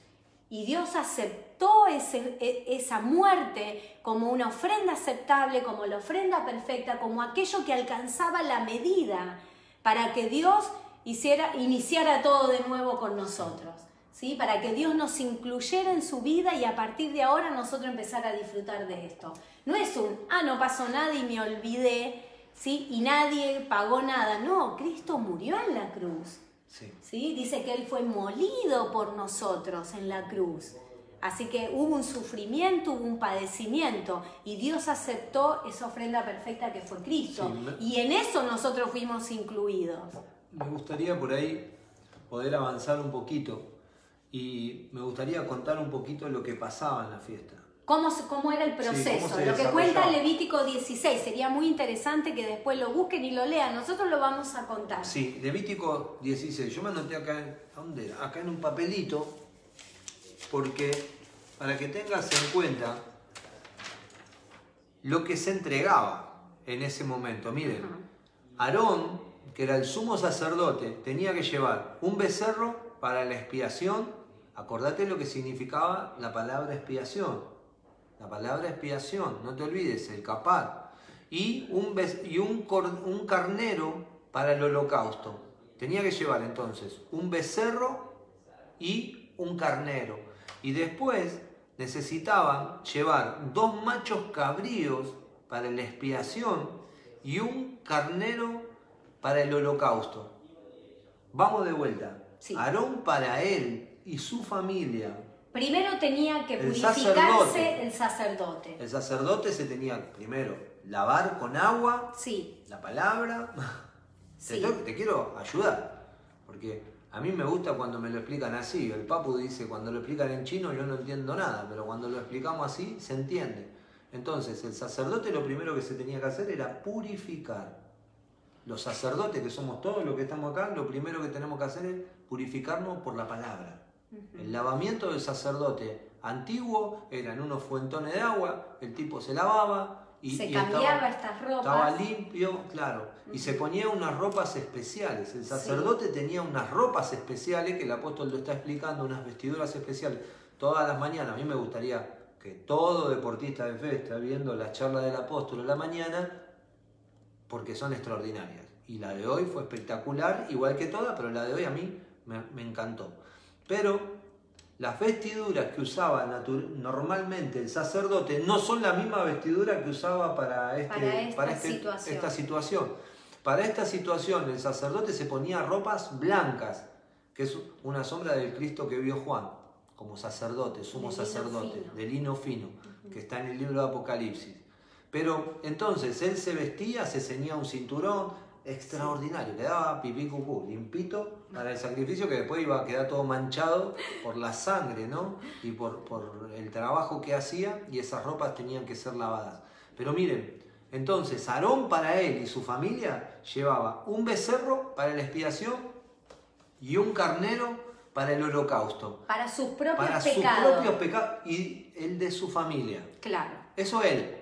y Dios aceptó e, esa muerte como una ofrenda aceptable, como la ofrenda perfecta, como aquello que alcanzaba la medida para que Dios hiciera, iniciara todo de nuevo con nosotros. ¿Sí? Para que Dios nos incluyera en su vida y a partir de ahora nosotros empezar a disfrutar de esto. No es un, ah, no pasó nada y me olvidé, ¿sí? Y nadie pagó nada. No, Cristo murió en la cruz. Sí. Dice que Él fue molido por nosotros en la cruz. Así que hubo un sufrimiento, hubo un padecimiento y Dios aceptó esa ofrenda perfecta que fue Cristo. Y en eso nosotros fuimos incluidos. Me gustaría por ahí poder avanzar un poquito y me gustaría contar un poquito lo que pasaba en la fiesta. ¿Cómo, cómo era el proceso? lo que cuenta Levítico 16. Sería muy interesante que después lo busquen y lo lean. Nosotros lo vamos a contar. Sí, Levítico 16. Yo me anoté acá, ¿dónde era? Acá en un papelito, porque para que tengas en cuenta lo que se entregaba en ese momento. Miren, Aarón, que era el sumo sacerdote, tenía que llevar un becerro para la expiación. Acordate lo que significaba la palabra expiación la palabra expiación, no te olvides, el capar. Y un, y un, un carnero para el holocausto. Tenía que llevar entonces un becerro y un carnero. Y después necesitaban llevar dos machos cabríos para la expiación y un carnero para el holocausto. Vamos de vuelta. Aarón para él y su familia Primero tenía que purificarse el sacerdote. El sacerdote se tenía primero lavar con agua, sí. la palabra. Sí. Te, quiero ayudar, porque a mí me gusta cuando me lo explican así. El papu dice, cuando lo explican en chino yo no entiendo nada, pero cuando lo explicamos así se entiende. Entonces, el sacerdote lo primero que se tenía que hacer era purificar. Los sacerdotes, que somos todos los que estamos acá, lo primero que tenemos que hacer es purificarnos por la palabra. El lavamiento del sacerdote antiguo era en unos fuentones de agua, el tipo se lavaba y, se cambiaba estas ropas. Estaba limpio, claro, y se ponía unas ropas especiales. El sacerdote tenía unas ropas especiales que el apóstol lo está explicando, unas vestiduras especiales. Todas las mañanas, a mí me gustaría que todo deportista de fe esté viendo la charla del apóstol en la mañana porque son extraordinarias. Y la de hoy fue espectacular, igual que toda, pero la de hoy a mí me encantó. Pero las vestiduras que usaba normalmente el sacerdote no son la misma vestidura que usaba para, este, esta, este, situación. esta situación. Para esta situación el sacerdote se ponía ropas blancas, que es una sombra del Cristo que vio Juan como sacerdote, sumo sacerdote, de lino fino, que está en el libro de Apocalipsis. Pero entonces él se vestía, se ceñía un cinturón, extraordinario, quedaba pipí cucú, limpito para el sacrificio que después iba a quedar todo manchado por la sangre, ¿no? Y por, por el trabajo que hacía y esas ropas tenían que ser lavadas. Pero miren, entonces Aarón para él y su familia llevaba un becerro para la expiación y un carnero para el holocausto. Para sus propios para pecados. Para sus propios pecados y el de su familia. Claro. Eso él.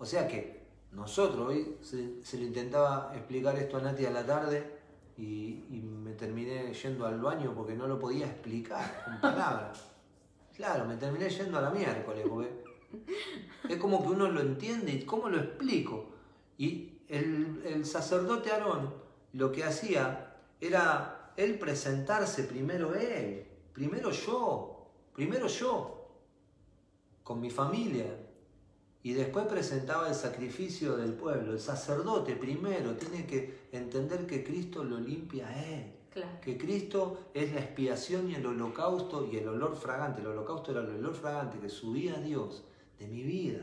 O sea que nosotros, hoy se, le intentaba explicar esto a Nati a la tarde y, me terminé yendo al baño porque no lo podía explicar con [laughs] palabras. Claro, me terminé yendo a la miércoles porque es como que uno lo entiende y cómo lo explico. Y el, el sacerdote Aarón lo que hacía era él presentarse primero él, primero yo, primero yo, con mi familia, y después presentaba el sacrificio del pueblo. El sacerdote primero tiene que entender que Cristo lo limpia a él. Que Cristo es la expiación y el holocausto y el olor fragante. El holocausto era el olor fragante que subía a Dios de mi vida.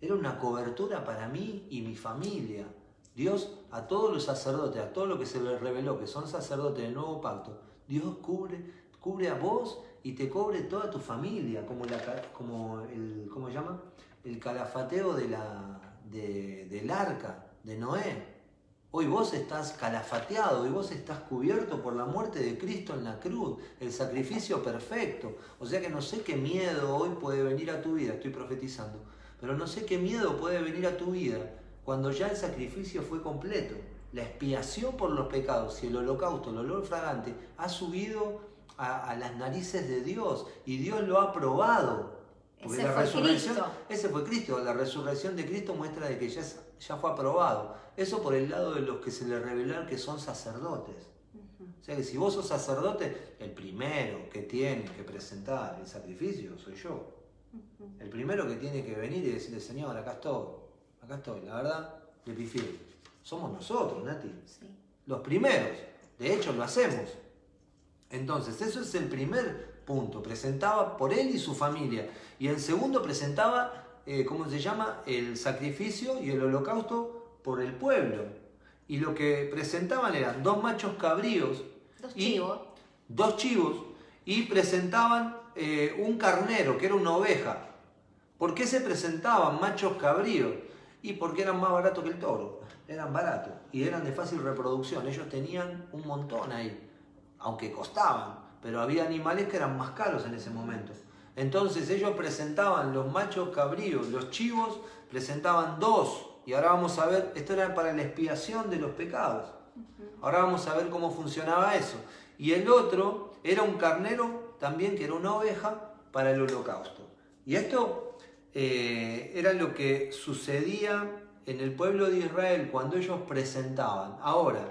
Era una cobertura para mí y mi familia. Dios a todos los sacerdotes, a todos los que se les reveló que son sacerdotes del nuevo pacto, Dios cubre, cubre a vos y te cubre toda tu familia, como, la, como el, ¿cómo se llama? El calafateo de la, del arca de Noé. Hoy vos estás calafateado, hoy vos estás cubierto por la muerte de Cristo en la cruz, el sacrificio perfecto. O sea que no sé qué miedo hoy puede venir a tu vida, estoy profetizando, pero no sé qué miedo puede venir a tu vida cuando ya el sacrificio fue completo. La expiación por los pecados y el holocausto, el olor fragante, ha subido a, a las narices de Dios y Dios lo ha probado. Porque la resurrección, ese fue Cristo, la resurrección de Cristo muestra de que ya, ya fue aprobado. Eso por el lado de los que se le revelaron que son sacerdotes. O sea que si vos sos sacerdote, el primero que tiene que presentar el sacrificio soy yo. El primero que tiene que venir y decirle, Señor, acá estoy, acá estoy, la verdad, le prefiero. Somos nosotros, Nati. Los primeros. De hecho, lo hacemos. Entonces, eso es el primer punto. Presentaba por él y su familia. Y el segundo presentaba, eh, ¿cómo se llama? El sacrificio y el holocausto por el pueblo. Y lo que presentaban eran dos machos cabríos. Dos chivos. Dos chivos. y presentaban eh, un carnero, que era una oveja. ¿Por qué se presentaban machos cabríos? Y porque eran más baratos que el toro, eran baratos y eran de fácil reproducción. Ellos tenían un montón ahí, aunque costaban, pero había animales que eran más caros en ese momento. Entonces ellos presentaban los machos cabríos, los chivos presentaban dos. Y ahora vamos a ver, esto era para la expiación de los pecados. Ahora vamos a ver cómo funcionaba eso. Y el otro era un carnero también, que era una oveja, para el holocausto. Y esto eh, era lo que sucedía en el pueblo de Israel cuando ellos presentaban. Ahora,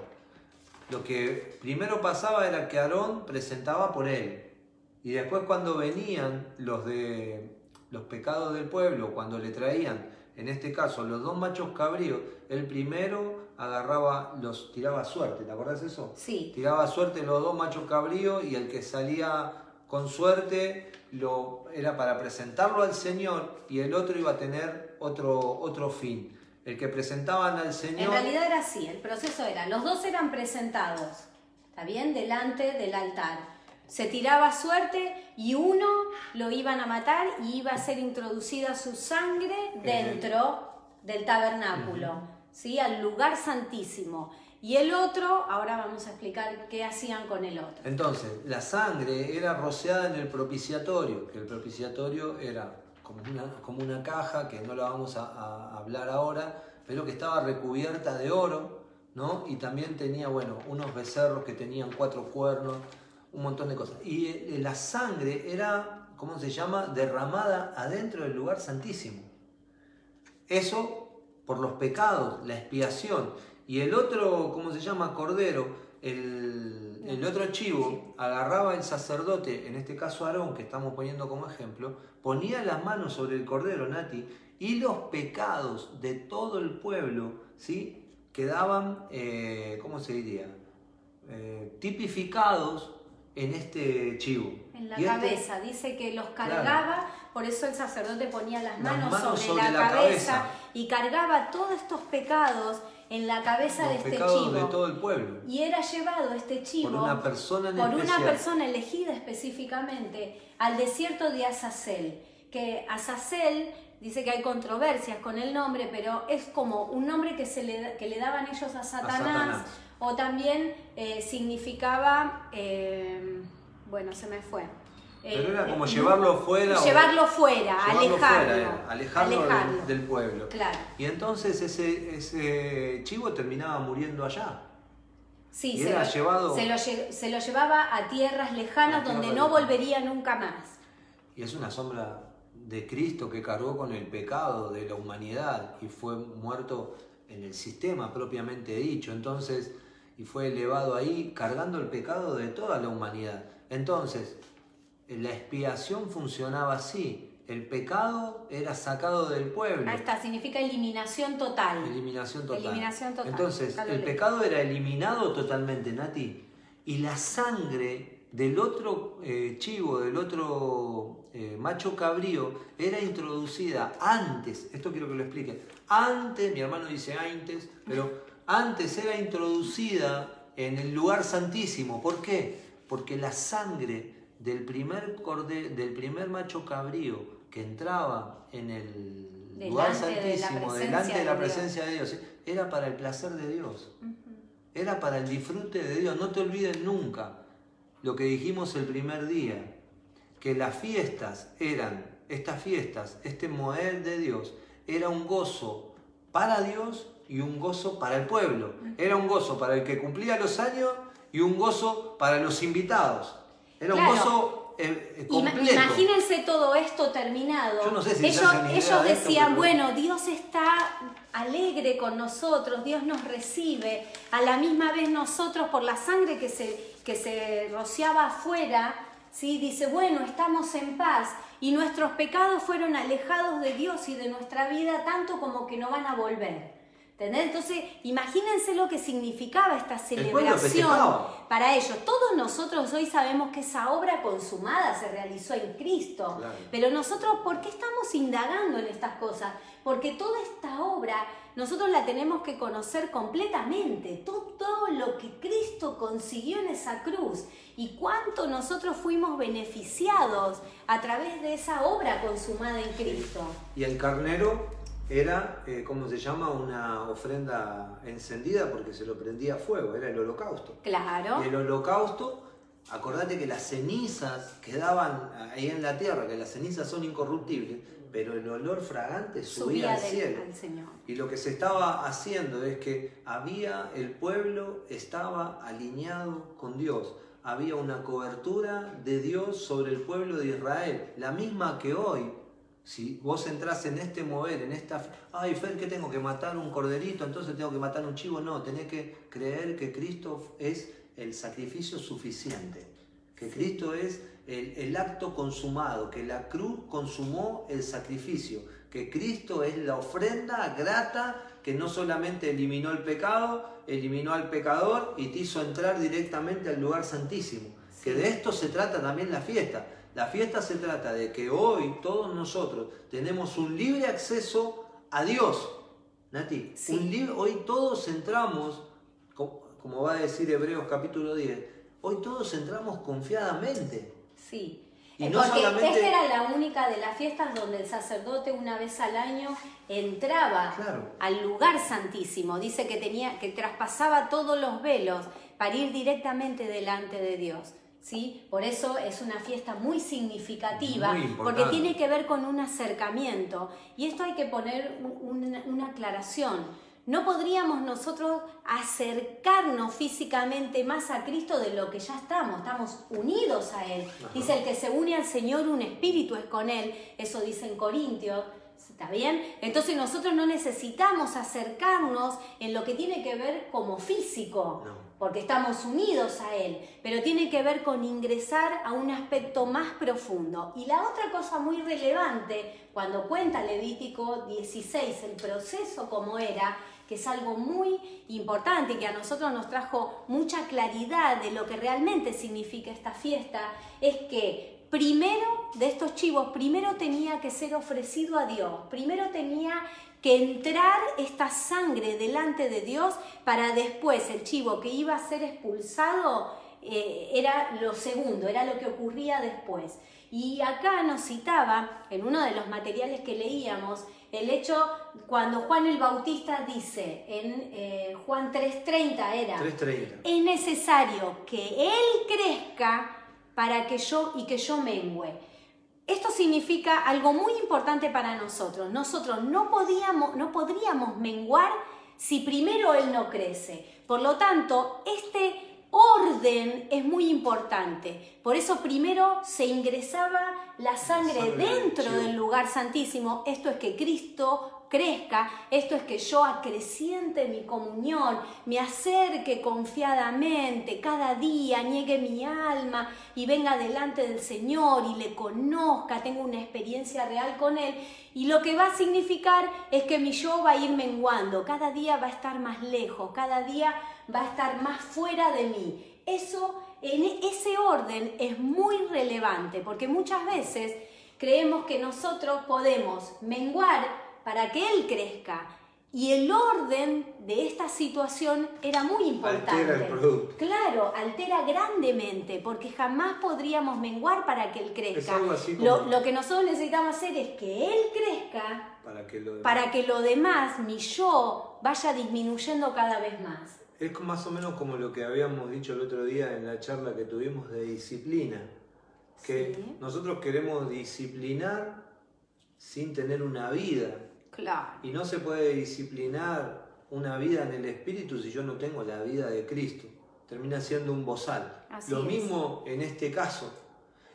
lo que primero pasaba era que Aarón presentaba por él. Y después cuando venían los de los pecados del pueblo, cuando le traían, en este caso, los dos machos cabríos, el primero agarraba, los tiraba suerte, ¿te acordás eso? Sí. Tiraba suerte los dos machos cabríos y el que salía con suerte lo, era para presentarlo al Señor y el otro iba a tener otro, otro fin. El que presentaban al Señor... En realidad era así, el proceso era, los dos eran presentados, ¿está bien? Delante del altar se tiraba suerte y uno lo iban a matar y iba a ser introducida su sangre dentro del tabernáculo, ¿sí? al lugar santísimo. Y el otro, ahora vamos a explicar qué hacían con el otro. Entonces, la sangre era rociada en el propiciatorio, que el propiciatorio era como una, caja, que no la vamos a, a hablar ahora, pero que estaba recubierta de oro, ¿no? Y también tenía, bueno, unos becerros que tenían cuatro cuernos, un montón de cosas. Y eh, la sangre era, ¿cómo se llama?, derramada adentro del lugar santísimo. Eso por los pecados, la expiación. Y el otro, ¿cómo se llama?, cordero, el, el otro chivo, agarraba el sacerdote, en este caso Aarón, que estamos poniendo como ejemplo, ponía las manos sobre el cordero, Nati, y los pecados de todo el pueblo, ¿sí?, quedaban, eh, ¿cómo se diría?, eh, tipificados en este chivo. En la este cabeza, dice que los cargaba, por eso el sacerdote ponía las manos, sobre, la, cabeza, y cargaba todos estos pecados en la cabeza de este chivo. de todo el pueblo. Y era llevado este chivo por una persona, por una persona elegida específicamente al desierto de Azazel, que Azazel dice que hay controversias con el nombre, pero es como un nombre que, se le, que le daban ellos a Satanás o también eh, significaba, eh, bueno, se me fue. Pero era como llevarlo fuera. Llevarlo fuera, alejarlo. alejarlo, Del, pueblo. Claro. Y entonces ese, ese chivo terminaba muriendo allá. Sí, se, lo, llevado, se, lo, llevaba a tierras lejanas donde no volvería nunca más. Y es una sombra de Cristo que cargó con el pecado de la humanidad y fue muerto en el sistema propiamente dicho. Entonces, y fue elevado ahí cargando el pecado de toda la humanidad. Entonces, la expiación funcionaba así. El pecado era sacado del pueblo. Ahí está, significa eliminación total. Eliminación total. Eliminación total. Entonces, el pecado era eliminado totalmente, Nati. Y la sangre del otro eh, chivo, del otro eh, macho cabrío, era introducida antes, esto quiero que lo explique, antes, mi hermano dice antes, pero antes era introducida en el lugar santísimo. ¿Por qué? Porque la sangre del primer, del primer macho cabrío que entraba en el lugar santísimo, delante de la presencia de Dios, era para el placer de Dios. Era para el disfrute de Dios. No te olvides nunca lo que dijimos el primer día, que las fiestas eran, estas fiestas, este modelo de Dios, era un gozo para Dios y un gozo para el pueblo. Era un gozo para el que cumplía los años y un gozo para los invitados. Era un gozo eh, eh, completo. Imagínense todo esto terminado. Yo no sé si ellos, ellos decían, bueno, Dios está alegre con nosotros, Dios nos recibe, a la misma vez nosotros por la sangre que se, que se rociaba afuera, ¿sí? dice, bueno, estamos en paz y nuestros pecados fueron alejados de Dios y de nuestra vida tanto como que no van a volver. Entonces, imagínense lo que significaba esta celebración para ellos. Todos nosotros hoy sabemos que esa obra consumada se realizó en Cristo, pero nosotros, ¿por qué estamos indagando en estas cosas? Porque toda esta obra nosotros la tenemos que conocer completamente, todo, lo que Cristo consiguió en esa cruz y cuánto nosotros fuimos beneficiados a través de esa obra consumada en Cristo. Y el carnero era, eh, ¿cómo se llama? Una ofrenda encendida porque se lo prendía a fuego, era el holocausto. Claro. Y el holocausto, acordate que las cenizas quedaban ahí en la tierra, que las cenizas son incorruptibles, pero el olor fragante subía, al cielo. Y lo que se estaba haciendo es que había, el pueblo estaba alineado con Dios. Había una cobertura de Dios sobre el pueblo de Israel, la misma que hoy si vos entras en este mover, en esta... Ay, Fer, que tengo que matar un corderito, entonces tengo que matar un chivo. No, tenés que creer que Cristo es el sacrificio suficiente. Que Cristo es el, el acto consumado, que la cruz consumó el sacrificio. Que Cristo es la ofrenda grata que no solamente eliminó el pecado, eliminó al pecador y te hizo entrar directamente al lugar santísimo. Que de esto se trata también la fiesta la fiesta se trata de que hoy todos nosotros tenemos un libre acceso a Dios. Nati, hoy todos entramos, como va a decir Hebreos capítulo 10, hoy todos entramos confiadamente. Sí. Y no Porque esta era la única de las fiestas donde el sacerdote una vez al año entraba al lugar santísimo. Dice que tenía, que traspasaba todos los velos para ir directamente delante de Dios. ¿Sí? Por eso es una fiesta muy significativa, porque tiene que ver con un acercamiento. Y esto hay que poner una, aclaración. No podríamos nosotros acercarnos físicamente más a Cristo de lo que ya estamos, estamos unidos a Él. Dice, el que se une al Señor, un espíritu es con Él, eso dice en Corintios. ¿Está bien? Entonces nosotros no necesitamos acercarnos en lo que tiene que ver como físico porque estamos unidos a Él, pero tiene que ver con ingresar a un aspecto más profundo. Y la otra cosa muy relevante, cuando cuenta Levítico 16 el proceso como era, que es algo muy importante que a nosotros nos trajo mucha claridad de lo que realmente significa esta fiesta, es que primero de estos chivos, primero tenía que ser ofrecido a Dios, primero tenía que entrar esta sangre delante de Dios para después el chivo que iba a ser expulsado eh, era lo segundo, era lo que ocurría después. Y acá nos citaba, en uno de los materiales que leíamos, el hecho cuando Juan el Bautista dice, en eh, Juan 3.30 era, 3.30. es necesario que Él crezca para que yo y que yo mengüe. Esto significa algo muy importante para nosotros. Nosotros no, podíamos, no podríamos menguar si primero Él no crece. Por lo tanto, este orden es muy importante. Por eso primero se ingresaba la sangre, dentro del lugar santísimo. Esto es que Cristo crezca, esto es que yo acreciente mi comunión, me acerque confiadamente, cada día niegue mi alma y venga delante del Señor y le conozca, tenga una experiencia real con Él. Y lo que va a significar es que mi yo va a ir menguando, cada día va a estar más lejos, cada día va a estar más fuera de mí. Eso, en ese orden es muy relevante porque muchas veces creemos que nosotros podemos menguar para que él crezca. Y el orden de esta situación era muy importante. Altera el producto. Claro, altera grandemente, porque jamás podríamos menguar para que él crezca. lo, que nosotros necesitamos hacer es que él crezca para que, lo demás, para que lo demás, mi yo, vaya disminuyendo cada vez más. Es más o menos como lo que habíamos dicho el otro día en la charla que tuvimos de disciplina. Que nosotros queremos disciplinar sin tener una vida y no se puede disciplinar una vida en el espíritu si yo no tengo la vida de Cristo. Termina siendo un bozal. lo mismo en este caso.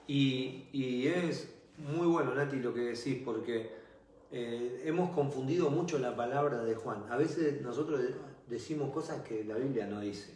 Y, es muy bueno, Nati, lo que decís, porque eh, hemos confundido mucho la palabra de Juan. A veces nosotros decimos cosas que la Biblia no dice.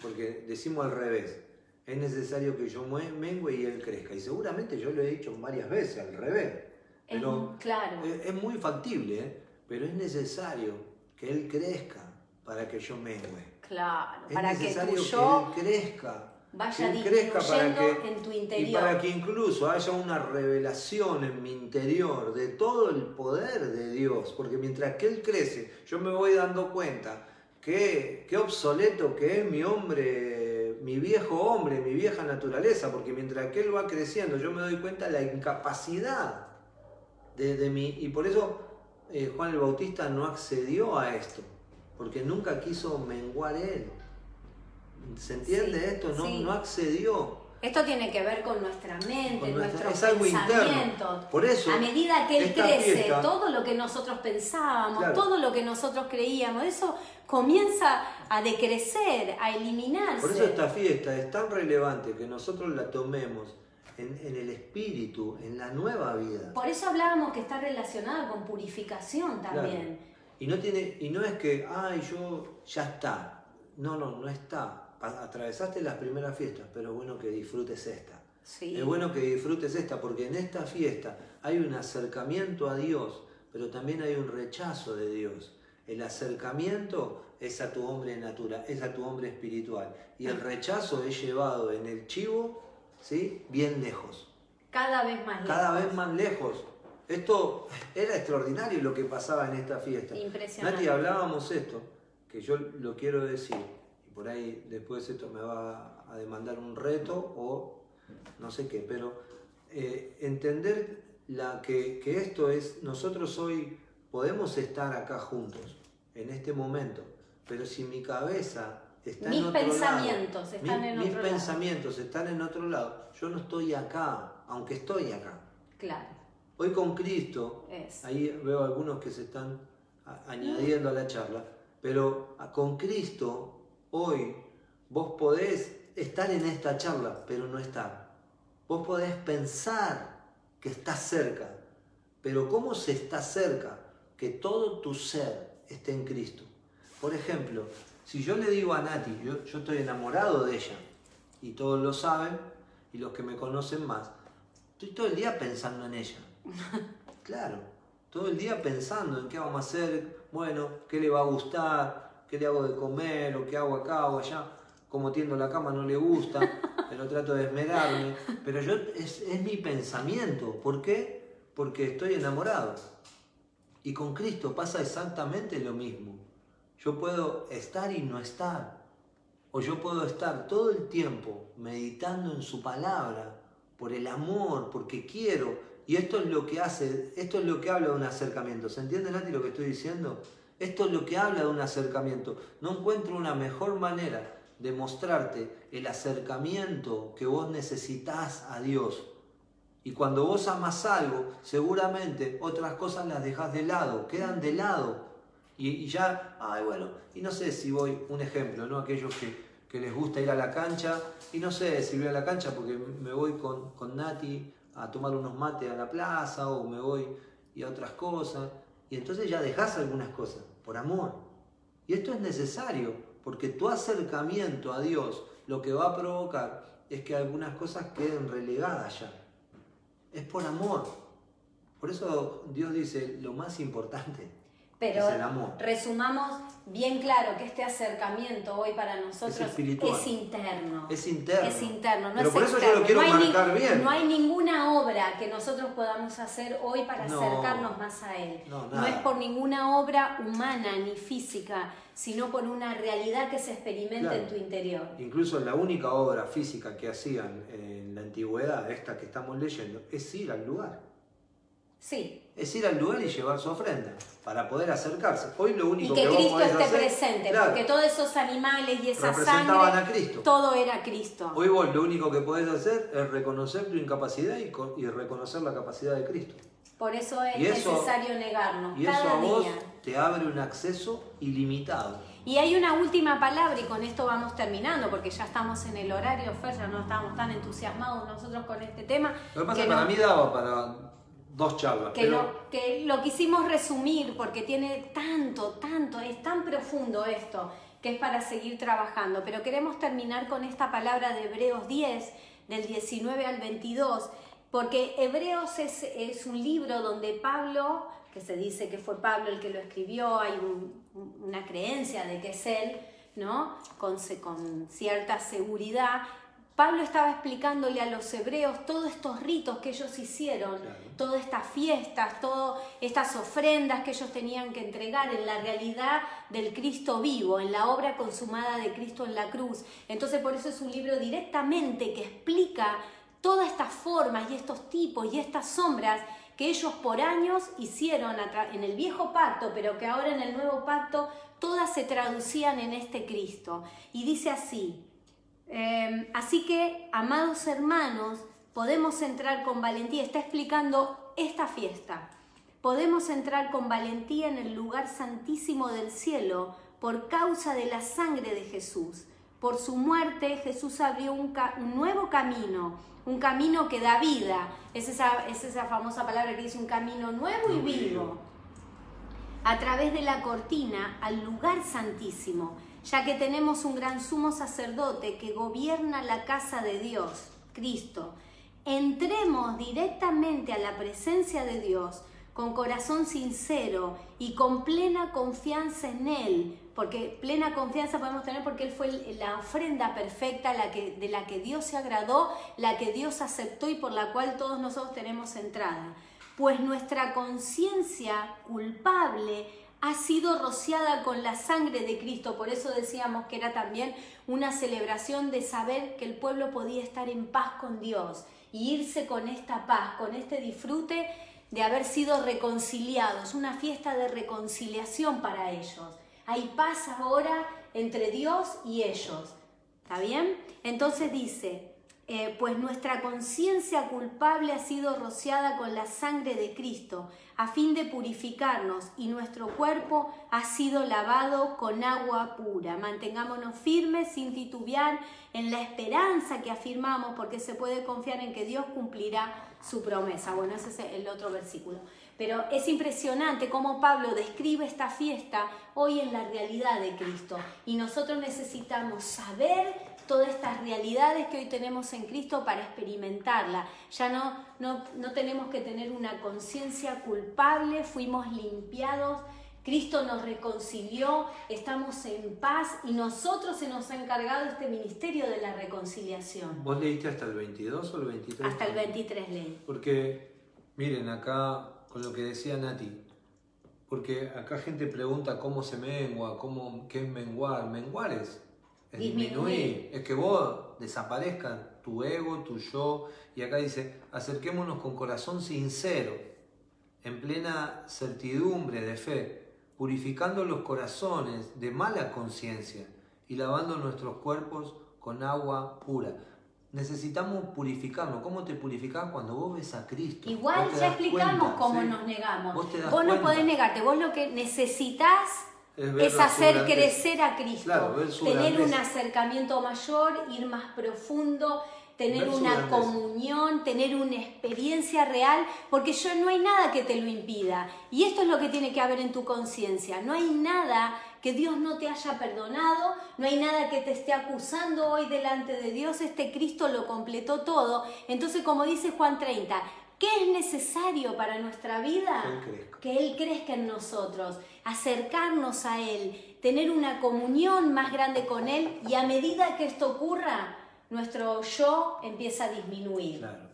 Porque decimos al revés. Es necesario que yo mengue y él crezca. Y seguramente yo lo he dicho varias veces al revés. Pero claro. es, muy factible, ¿eh? pero es necesario que él crezca para que yo mengue. Claro, es para necesario que, yo... él crezca vaya disminuyendo en tu interior. Y para que incluso haya una revelación en mi interior de todo el poder de Dios, porque mientras que Él crece, yo me voy dando cuenta que qué obsoleto que es mi hombre, mi viejo hombre, mi vieja naturaleza, porque mientras que Él va creciendo, yo me doy cuenta de la incapacidad de, de mí, y por eso eh, Juan el Bautista no accedió a esto, porque nunca quiso menguar Él. ¿Se entiende esto? No, no accedió. Esto tiene que ver con nuestra mente, nuestros pensamientos. Por eso, a medida que él crece, todo lo que nosotros pensábamos, todo lo que nosotros creíamos, eso comienza a decrecer, a eliminarse. Por eso esta fiesta es tan relevante que nosotros la tomemos en, el espíritu, en la nueva vida. Por eso hablábamos que está relacionada con purificación también. Y no tiene, y no es que, ay, yo ya está. No, no, no está atravesaste las primeras fiestas, pero es bueno que disfrutes esta. Es bueno que disfrutes esta porque en esta fiesta hay un acercamiento a Dios, pero también hay un rechazo de Dios. El acercamiento es a tu hombre natural, es a tu hombre espiritual. Y el rechazo es llevado en el chivo, ¿sí? Bien lejos. Cada vez más lejos. Cada vez más lejos. Esto era extraordinario lo que pasaba en esta fiesta. Impresionante. Nati, hablábamos esto, que yo lo quiero decir por ahí después esto me va a demandar un reto o no sé qué, pero eh, entender la, que, esto es, nosotros hoy podemos estar acá juntos, en este momento, pero si mi cabeza está otro pensamientos están en otro mis pensamientos están en otro lado, yo no estoy acá, aunque estoy acá. Claro. Hoy con Cristo, ahí veo algunos que se están añadiendo a la charla, pero con Cristo Hoy vos podés estar en esta charla, pero no estar. Vos podés pensar que estás cerca, pero ¿cómo se está cerca? Que todo tu ser esté en Cristo. Por ejemplo, si yo le digo a Nati, yo, yo estoy enamorado de ella, y todos lo saben, y los que me conocen más, estoy todo el día pensando en ella. [laughs] Claro, todo el día pensando en qué vamos a hacer, bueno, qué le va a gustar, qué le hago de comer o qué hago acá o allá, como tiendo la cama no le gusta, [laughs] pero trato de esmerarme. Pero yo es, es mi pensamiento. ¿Por qué? Porque estoy enamorado. Y con Cristo pasa exactamente lo mismo. Yo puedo estar y no estar. O yo puedo estar todo el tiempo meditando en su palabra, por el amor, porque quiero. Y esto es lo que hace, esto es lo que habla de un acercamiento. ¿Se entiende, Nati, lo que estoy diciendo? Esto es lo que habla de un acercamiento. No encuentro una mejor manera de mostrarte el acercamiento que vos necesitas a Dios. Y cuando vos amas algo, seguramente otras cosas las dejas de lado, quedan de lado. Y, ya, ay bueno, y no sé si voy, un ejemplo, ¿no? Aquellos que, les gusta ir a la cancha, y no sé si voy a la cancha porque me voy con, con Nati a tomar unos mates a la plaza o me voy y a otras cosas. Y entonces ya dejas algunas cosas por amor. Y esto es necesario, porque tu acercamiento a Dios lo que va a provocar es que algunas cosas queden relegadas ya. Es por amor. Por eso Dios dice, lo más importante pero resumamos bien claro que este acercamiento hoy para nosotros es, interno. Es interno. Es interno, no Pero es por eso yo lo quiero no marcar bien. No hay ninguna obra que nosotros podamos hacer hoy para acercarnos más a Él. No, es por ninguna obra humana ni física, sino por una realidad que se experimenta en tu interior. Incluso la única obra física que hacían en la antigüedad, esta que estamos leyendo, es ir al lugar. Sí. Es ir al lugar y llevar su ofrenda para poder acercarse. Hoy lo único y que, que Cristo esté hacer, presente, porque todos esos animales y esa sangre, a Cristo. todo era Cristo. Hoy vos lo único que podés hacer es reconocer tu incapacidad y, y reconocer la capacidad de Cristo. Por eso es necesario negarnos. Y eso a vos te abre un acceso ilimitado. Y hay una última palabra y con esto vamos terminando porque ya estamos en el horario, Fer, ya no estamos tan entusiasmados nosotros con este tema. Lo que pasa es que para mí daba para dos charlas. Que, lo, que lo quisimos resumir porque tiene tanto, tanto, es tan profundo esto que es para seguir trabajando. Pero queremos terminar con esta palabra de Hebreos 10, del 19 al 22, porque Hebreos es, es un libro donde Pablo, que se dice que fue Pablo el que lo escribió, hay una creencia de que es él, ¿no? Con, con cierta seguridad, Pablo estaba explicándole a los hebreos todos estos ritos que ellos hicieron, todas estas fiestas, todas estas ofrendas que ellos tenían que entregar en la realidad del Cristo vivo, en la obra consumada de Cristo en la cruz. Entonces por eso es un libro directamente que explica todas estas formas y estos tipos y estas sombras que ellos por años hicieron en el viejo pacto, pero que ahora en el nuevo pacto todas se traducían en este Cristo. Y dice así, Em, así que, amados hermanos, podemos entrar con valentía, está explicando esta fiesta, podemos entrar con valentía en el lugar santísimo del cielo por causa de la sangre de Jesús. Por su muerte Jesús abrió un, nuevo camino, un camino que da vida. Es esa, es esa famosa palabra que dice un camino nuevo y vivo. A través de la cortina al lugar santísimo ya que tenemos un gran sumo sacerdote que gobierna la casa de Dios, Cristo. Entremos directamente a la presencia de Dios con corazón sincero y con plena confianza en Él, porque plena confianza podemos tener porque Él fue la ofrenda perfecta de la que Dios se agradó, la que Dios aceptó y por la cual todos nosotros tenemos entrada. Pues nuestra conciencia culpable ha sido rociada con la sangre de Cristo. Por eso decíamos que era también una celebración de saber que el pueblo podía estar en paz con Dios y irse con esta paz, con este disfrute de haber sido reconciliados, una fiesta de reconciliación para ellos. Hay paz ahora entre Dios y ellos. ¿Está bien? Entonces dice, eh, pues nuestra conciencia culpable ha sido rociada con la sangre de Cristo, a fin de purificarnos, y nuestro cuerpo ha sido lavado con agua pura. Mantengámonos firmes sin titubear en la esperanza que afirmamos, porque se puede confiar en que Dios cumplirá su promesa. Bueno, ese es el otro versículo. Pero es impresionante cómo Pablo describe esta fiesta hoy en la realidad de Cristo. Y nosotros necesitamos saber todas estas realidades que hoy tenemos en Cristo para experimentarla. Ya no, no, no tenemos que tener una conciencia culpable, fuimos limpiados, Cristo nos reconcilió, estamos en paz y nosotros se nos ha encargado este ministerio de la reconciliación. ¿Vos leíste hasta el 22 o el 23? Hasta el 23 leí. Porque, miren, acá con lo que decía Nati, porque acá gente pregunta cómo se mengua, cómo, qué es menguar. Menguar es es disminuir. Es que vos desaparezca tu ego, tu yo. Y acá dice, acerquémonos con corazón sincero, en plena certidumbre de fe, purificando los corazones de mala conciencia y lavando nuestros cuerpos con agua pura. Necesitamos purificarnos. ¿Cómo te purificás cuando vos ves a Cristo? Igual ya explicamos cómo nos negamos. Vos, no podés negarte. Vos lo que necesitas es, hacer crecer a Cristo, tener un acercamiento mayor, ir más profundo, tener una comunión, tener una experiencia real, porque yo no hay nada que te lo impida. Y esto es lo que tiene que haber en tu conciencia. No hay nada que Dios no te haya perdonado, no hay nada que te esté acusando hoy delante de Dios, este Cristo lo completó todo. Entonces, como dice Juan 30, ¿qué es necesario para nuestra vida? Que Él crezca en nosotros acercarnos a Él, tener una comunión más grande con Él y a medida que esto ocurra, nuestro yo empieza a disminuir. Claro.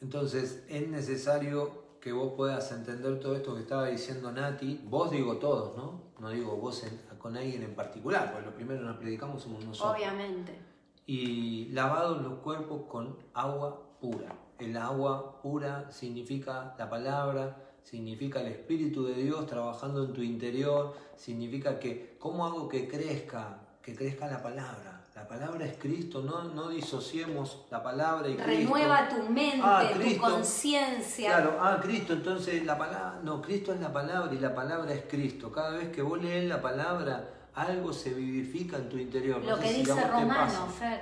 Entonces es necesario que vos puedas entender todo esto que estaba diciendo Nati, vos digo todos, ¿no? No digo vos con alguien en particular, porque lo primero nos predicamos somos nosotros. Obviamente. Y lavados los cuerpos con agua pura. El agua pura significa la palabra, significa el Espíritu de Dios trabajando en tu interior, significa que, ¿cómo hago que crezca? Que crezca la palabra. La palabra es Cristo, no, no disociemos la palabra y Cristo. Renueva tu mente, ah, tu conciencia. Claro, ah, Cristo, entonces la palabra, no, Cristo es la palabra y la palabra es Cristo. Cada vez que vos lees la palabra, algo se vivifica en tu interior. Lo que dice Romanos,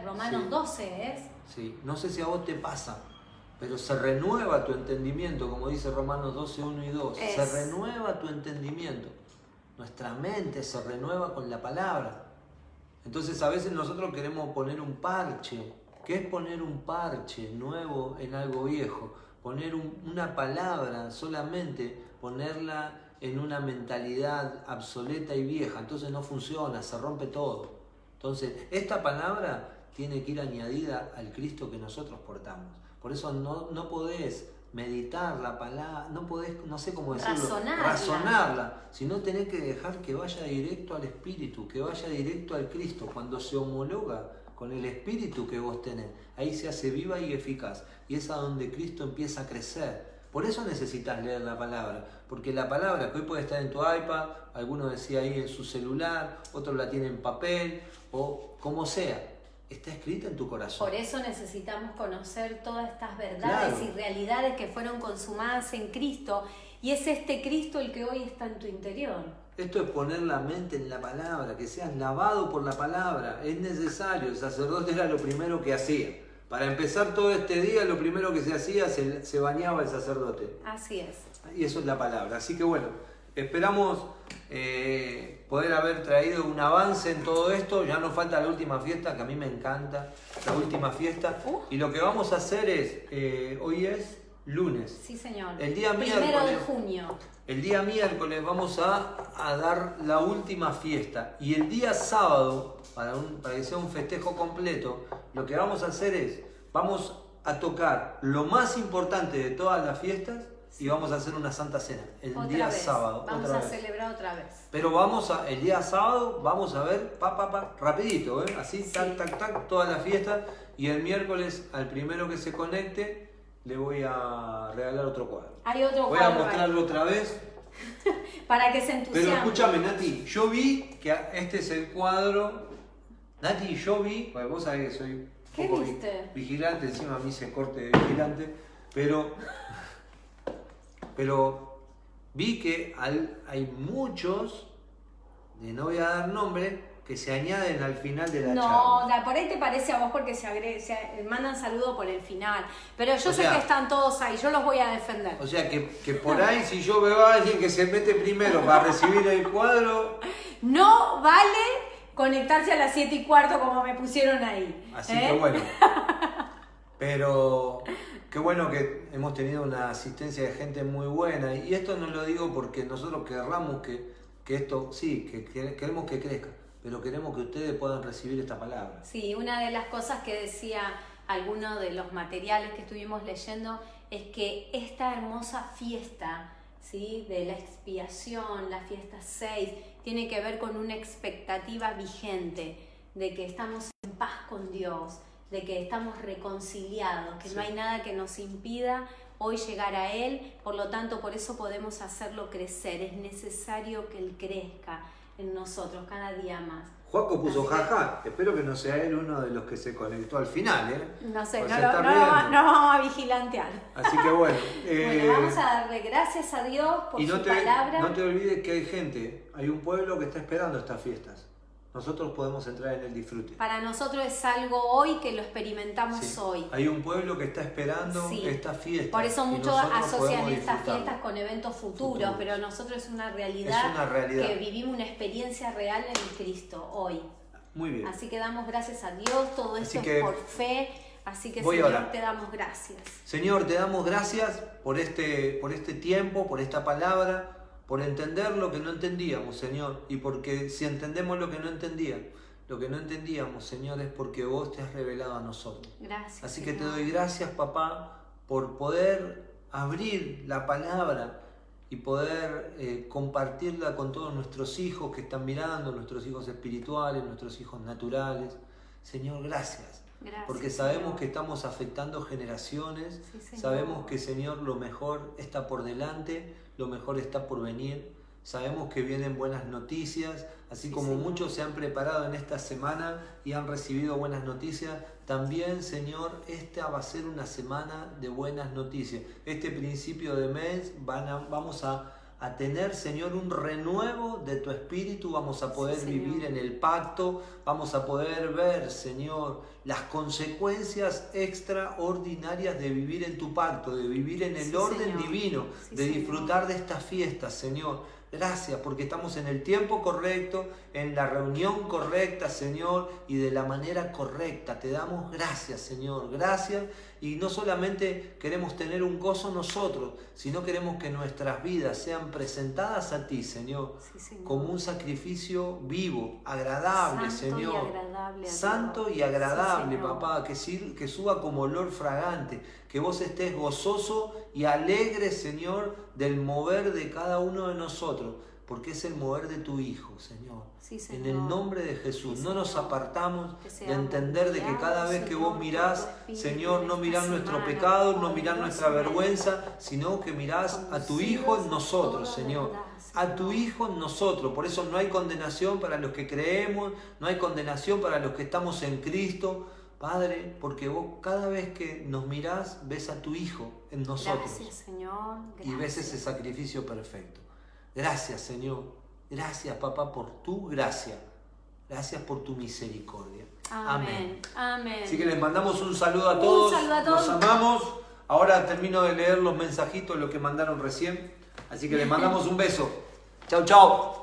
Romanos 12 es. Sí, no sé si a vos te pasa, pero se renueva tu entendimiento, como dice Romanos 12, 1 y 2. Se renueva tu entendimiento. Nuestra mente se renueva con la palabra. Entonces a veces nosotros queremos poner un parche. ¿Qué es poner un parche nuevo en algo viejo? Poner una palabra solamente, ponerla en una mentalidad obsoleta y vieja. Entonces no funciona, se rompe todo. Entonces, esta palabra tiene que ir añadida al Cristo que nosotros portamos. Por eso no, no podés meditar la palabra, no podés, no sé cómo decirlo, razonarla. razonarla, sino tenés que dejar que vaya directo al Espíritu, que vaya directo al Cristo. Cuando se homologa con el Espíritu que vos tenés, ahí se hace viva y eficaz. Y es a donde Cristo empieza a crecer. Por eso necesitas leer la palabra, porque la palabra que hoy puede estar en tu iPad, alguno decía ahí en su celular, otro la tiene en papel o como sea, está escrita en tu corazón. Por eso necesitamos conocer todas estas verdades y realidades que fueron consumadas en Cristo y es este Cristo el que hoy está en tu interior. Esto es poner la mente en la palabra, que seas lavado por la palabra, es necesario, el sacerdote era lo primero que hacía. Para empezar todo este día, lo primero que se hacía, se, se bañaba el sacerdote. Así es. Y eso es la palabra. Así que bueno, esperamos eh, poder haber traído un avance en todo esto. Ya nos falta la última fiesta, que a mí me encanta, la última fiesta. Uh. Y lo que vamos a hacer es, eh, hoy es lunes. Sí, señor. El día Primero miércoles, de junio. El día miércoles vamos a, a, dar la última fiesta. Y el día sábado, para, un, para que sea un festejo completo, lo que vamos a hacer es, vamos a tocar lo más importante de todas las fiestas y vamos a hacer una santa cena el día sábado. Vamos a celebrar otra vez. Pero vamos a, el día sábado vamos a ver, pa, pa, pa, rapidito, ¿eh? así, tac, tac, tac, toda la fiesta. Y el miércoles al primero que se conecte le voy a regalar otro cuadro. Hay otro voy cuadro. Voy a mostrarlo otra vez. [laughs] Para que se entusiasme. Pero escúchame, Nati, yo vi que este es el cuadro. Nati, yo vi, porque vos sabés que soy ¿Qué viste? vigilante, encima a mí se corte de vigilante, pero pero vi que hay muchos, de no voy a dar nombre, que se añaden al final de la no, charla. No, por ahí te parece a vos porque se, se mandan saludos por el final. Pero yo sé que están todos ahí, yo los voy a defender. O sea, que, que por ahí si yo veo a alguien que se mete primero para recibir el cuadro... No vale conectarse a las 7 y cuarto como me pusieron ahí. Así que ¿eh? bueno. [laughs] Pero Qué bueno que hemos tenido una asistencia de gente muy buena. Y esto no lo digo porque nosotros querramos que, que esto, sí, que queremos que crezca, pero queremos que ustedes puedan recibir esta palabra. Sí, una de las cosas que decía alguno de los materiales que estuvimos leyendo es que esta hermosa fiesta ¿sí? de la expiación, la fiesta 6, tiene que ver con una expectativa vigente de que estamos en paz con Dios, de que estamos reconciliados, que no hay nada que nos impida hoy llegar a Él, por lo tanto por eso podemos hacerlo crecer, es necesario que Él crezca en nosotros cada día más. Juaco puso jaja, espero que no sea él uno de los que se conectó al final, ¿eh? No sé, no, no, vamos a vigilantear. Así que [laughs] bueno. Eh, vamos a darle gracias a Dios por y no su te, palabra. No te olvides que hay gente, hay un pueblo que está esperando estas fiestas nosotros podemos entrar en el disfrute. Para nosotros es algo hoy que lo experimentamos hoy. Hay un pueblo que está esperando esta fiesta. Por eso muchos asocian estas fiestas con eventos futuros, pero nosotros es una, realidad que vivimos una experiencia real en Cristo hoy. Muy bien. Así que damos gracias a Dios, todo esto es por fe. Así que Señor, te damos gracias. Señor, te damos gracias por este, por este tiempo, por esta palabra por entender lo que no entendíamos, Señor, y porque si entendemos lo que no entendía, lo que no entendíamos, Señor, es porque vos te has revelado a nosotros. Gracias. Así que te doy gracias, papá, por poder abrir la palabra y poder eh, compartirla con todos nuestros hijos que están mirando, nuestros hijos espirituales, nuestros hijos naturales. Señor, gracias. porque sabemos que estamos afectando generaciones, sabemos que Señor lo mejor está por delante lo mejor está por venir. Sabemos que vienen buenas noticias, así como muchos se han preparado en esta semana y han recibido buenas noticias, también Señor, esta va a ser una semana de buenas noticias. Este principio de mes van vamos a a tener, Señor, un renuevo de tu espíritu, vamos a poder vivir en el pacto, vamos a poder ver, Señor, las consecuencias extraordinarias de vivir en tu pacto, de vivir en el orden divino, de disfrutar de estas fiestas, Señor. Gracias porque estamos en el tiempo correcto, en la reunión correcta, Señor, y de la manera correcta. Te damos gracias, Señor. Gracias y no solamente queremos tener un gozo nosotros, sino queremos que nuestras vidas sean presentadas a ti, Señor, como un sacrificio vivo, agradable, Señor. Santo y agradable, papá, que, que suba como olor fragante, que vos estés gozoso y alegre, Señor, del mover de cada uno de nosotros porque es el mover de tu Hijo, Señor. En el nombre de Jesús, no nos apartamos de entender de que cada vez que vos mirás, Señor, no mirás nuestro pecado, no mirás nuestra vergüenza, sino que mirás a tu Hijo en nosotros, Señor. A tu Hijo en nosotros. Por eso no hay condenación para los que creemos, no hay condenación para los que estamos en Cristo. Padre, porque vos cada vez que nos mirás, ves a tu Hijo en nosotros. Gracias, Señor. Y ves ese sacrificio perfecto. Gracias, Señor. Gracias, papá, por tu gracia. Gracias por tu misericordia. Amén. Amén. Así que les mandamos un saludo a todos. Un saludo a todos. Los amamos. Ahora termino de leer los mensajitos, lo que mandaron recién. Así que les mandamos un beso. Chau, chau.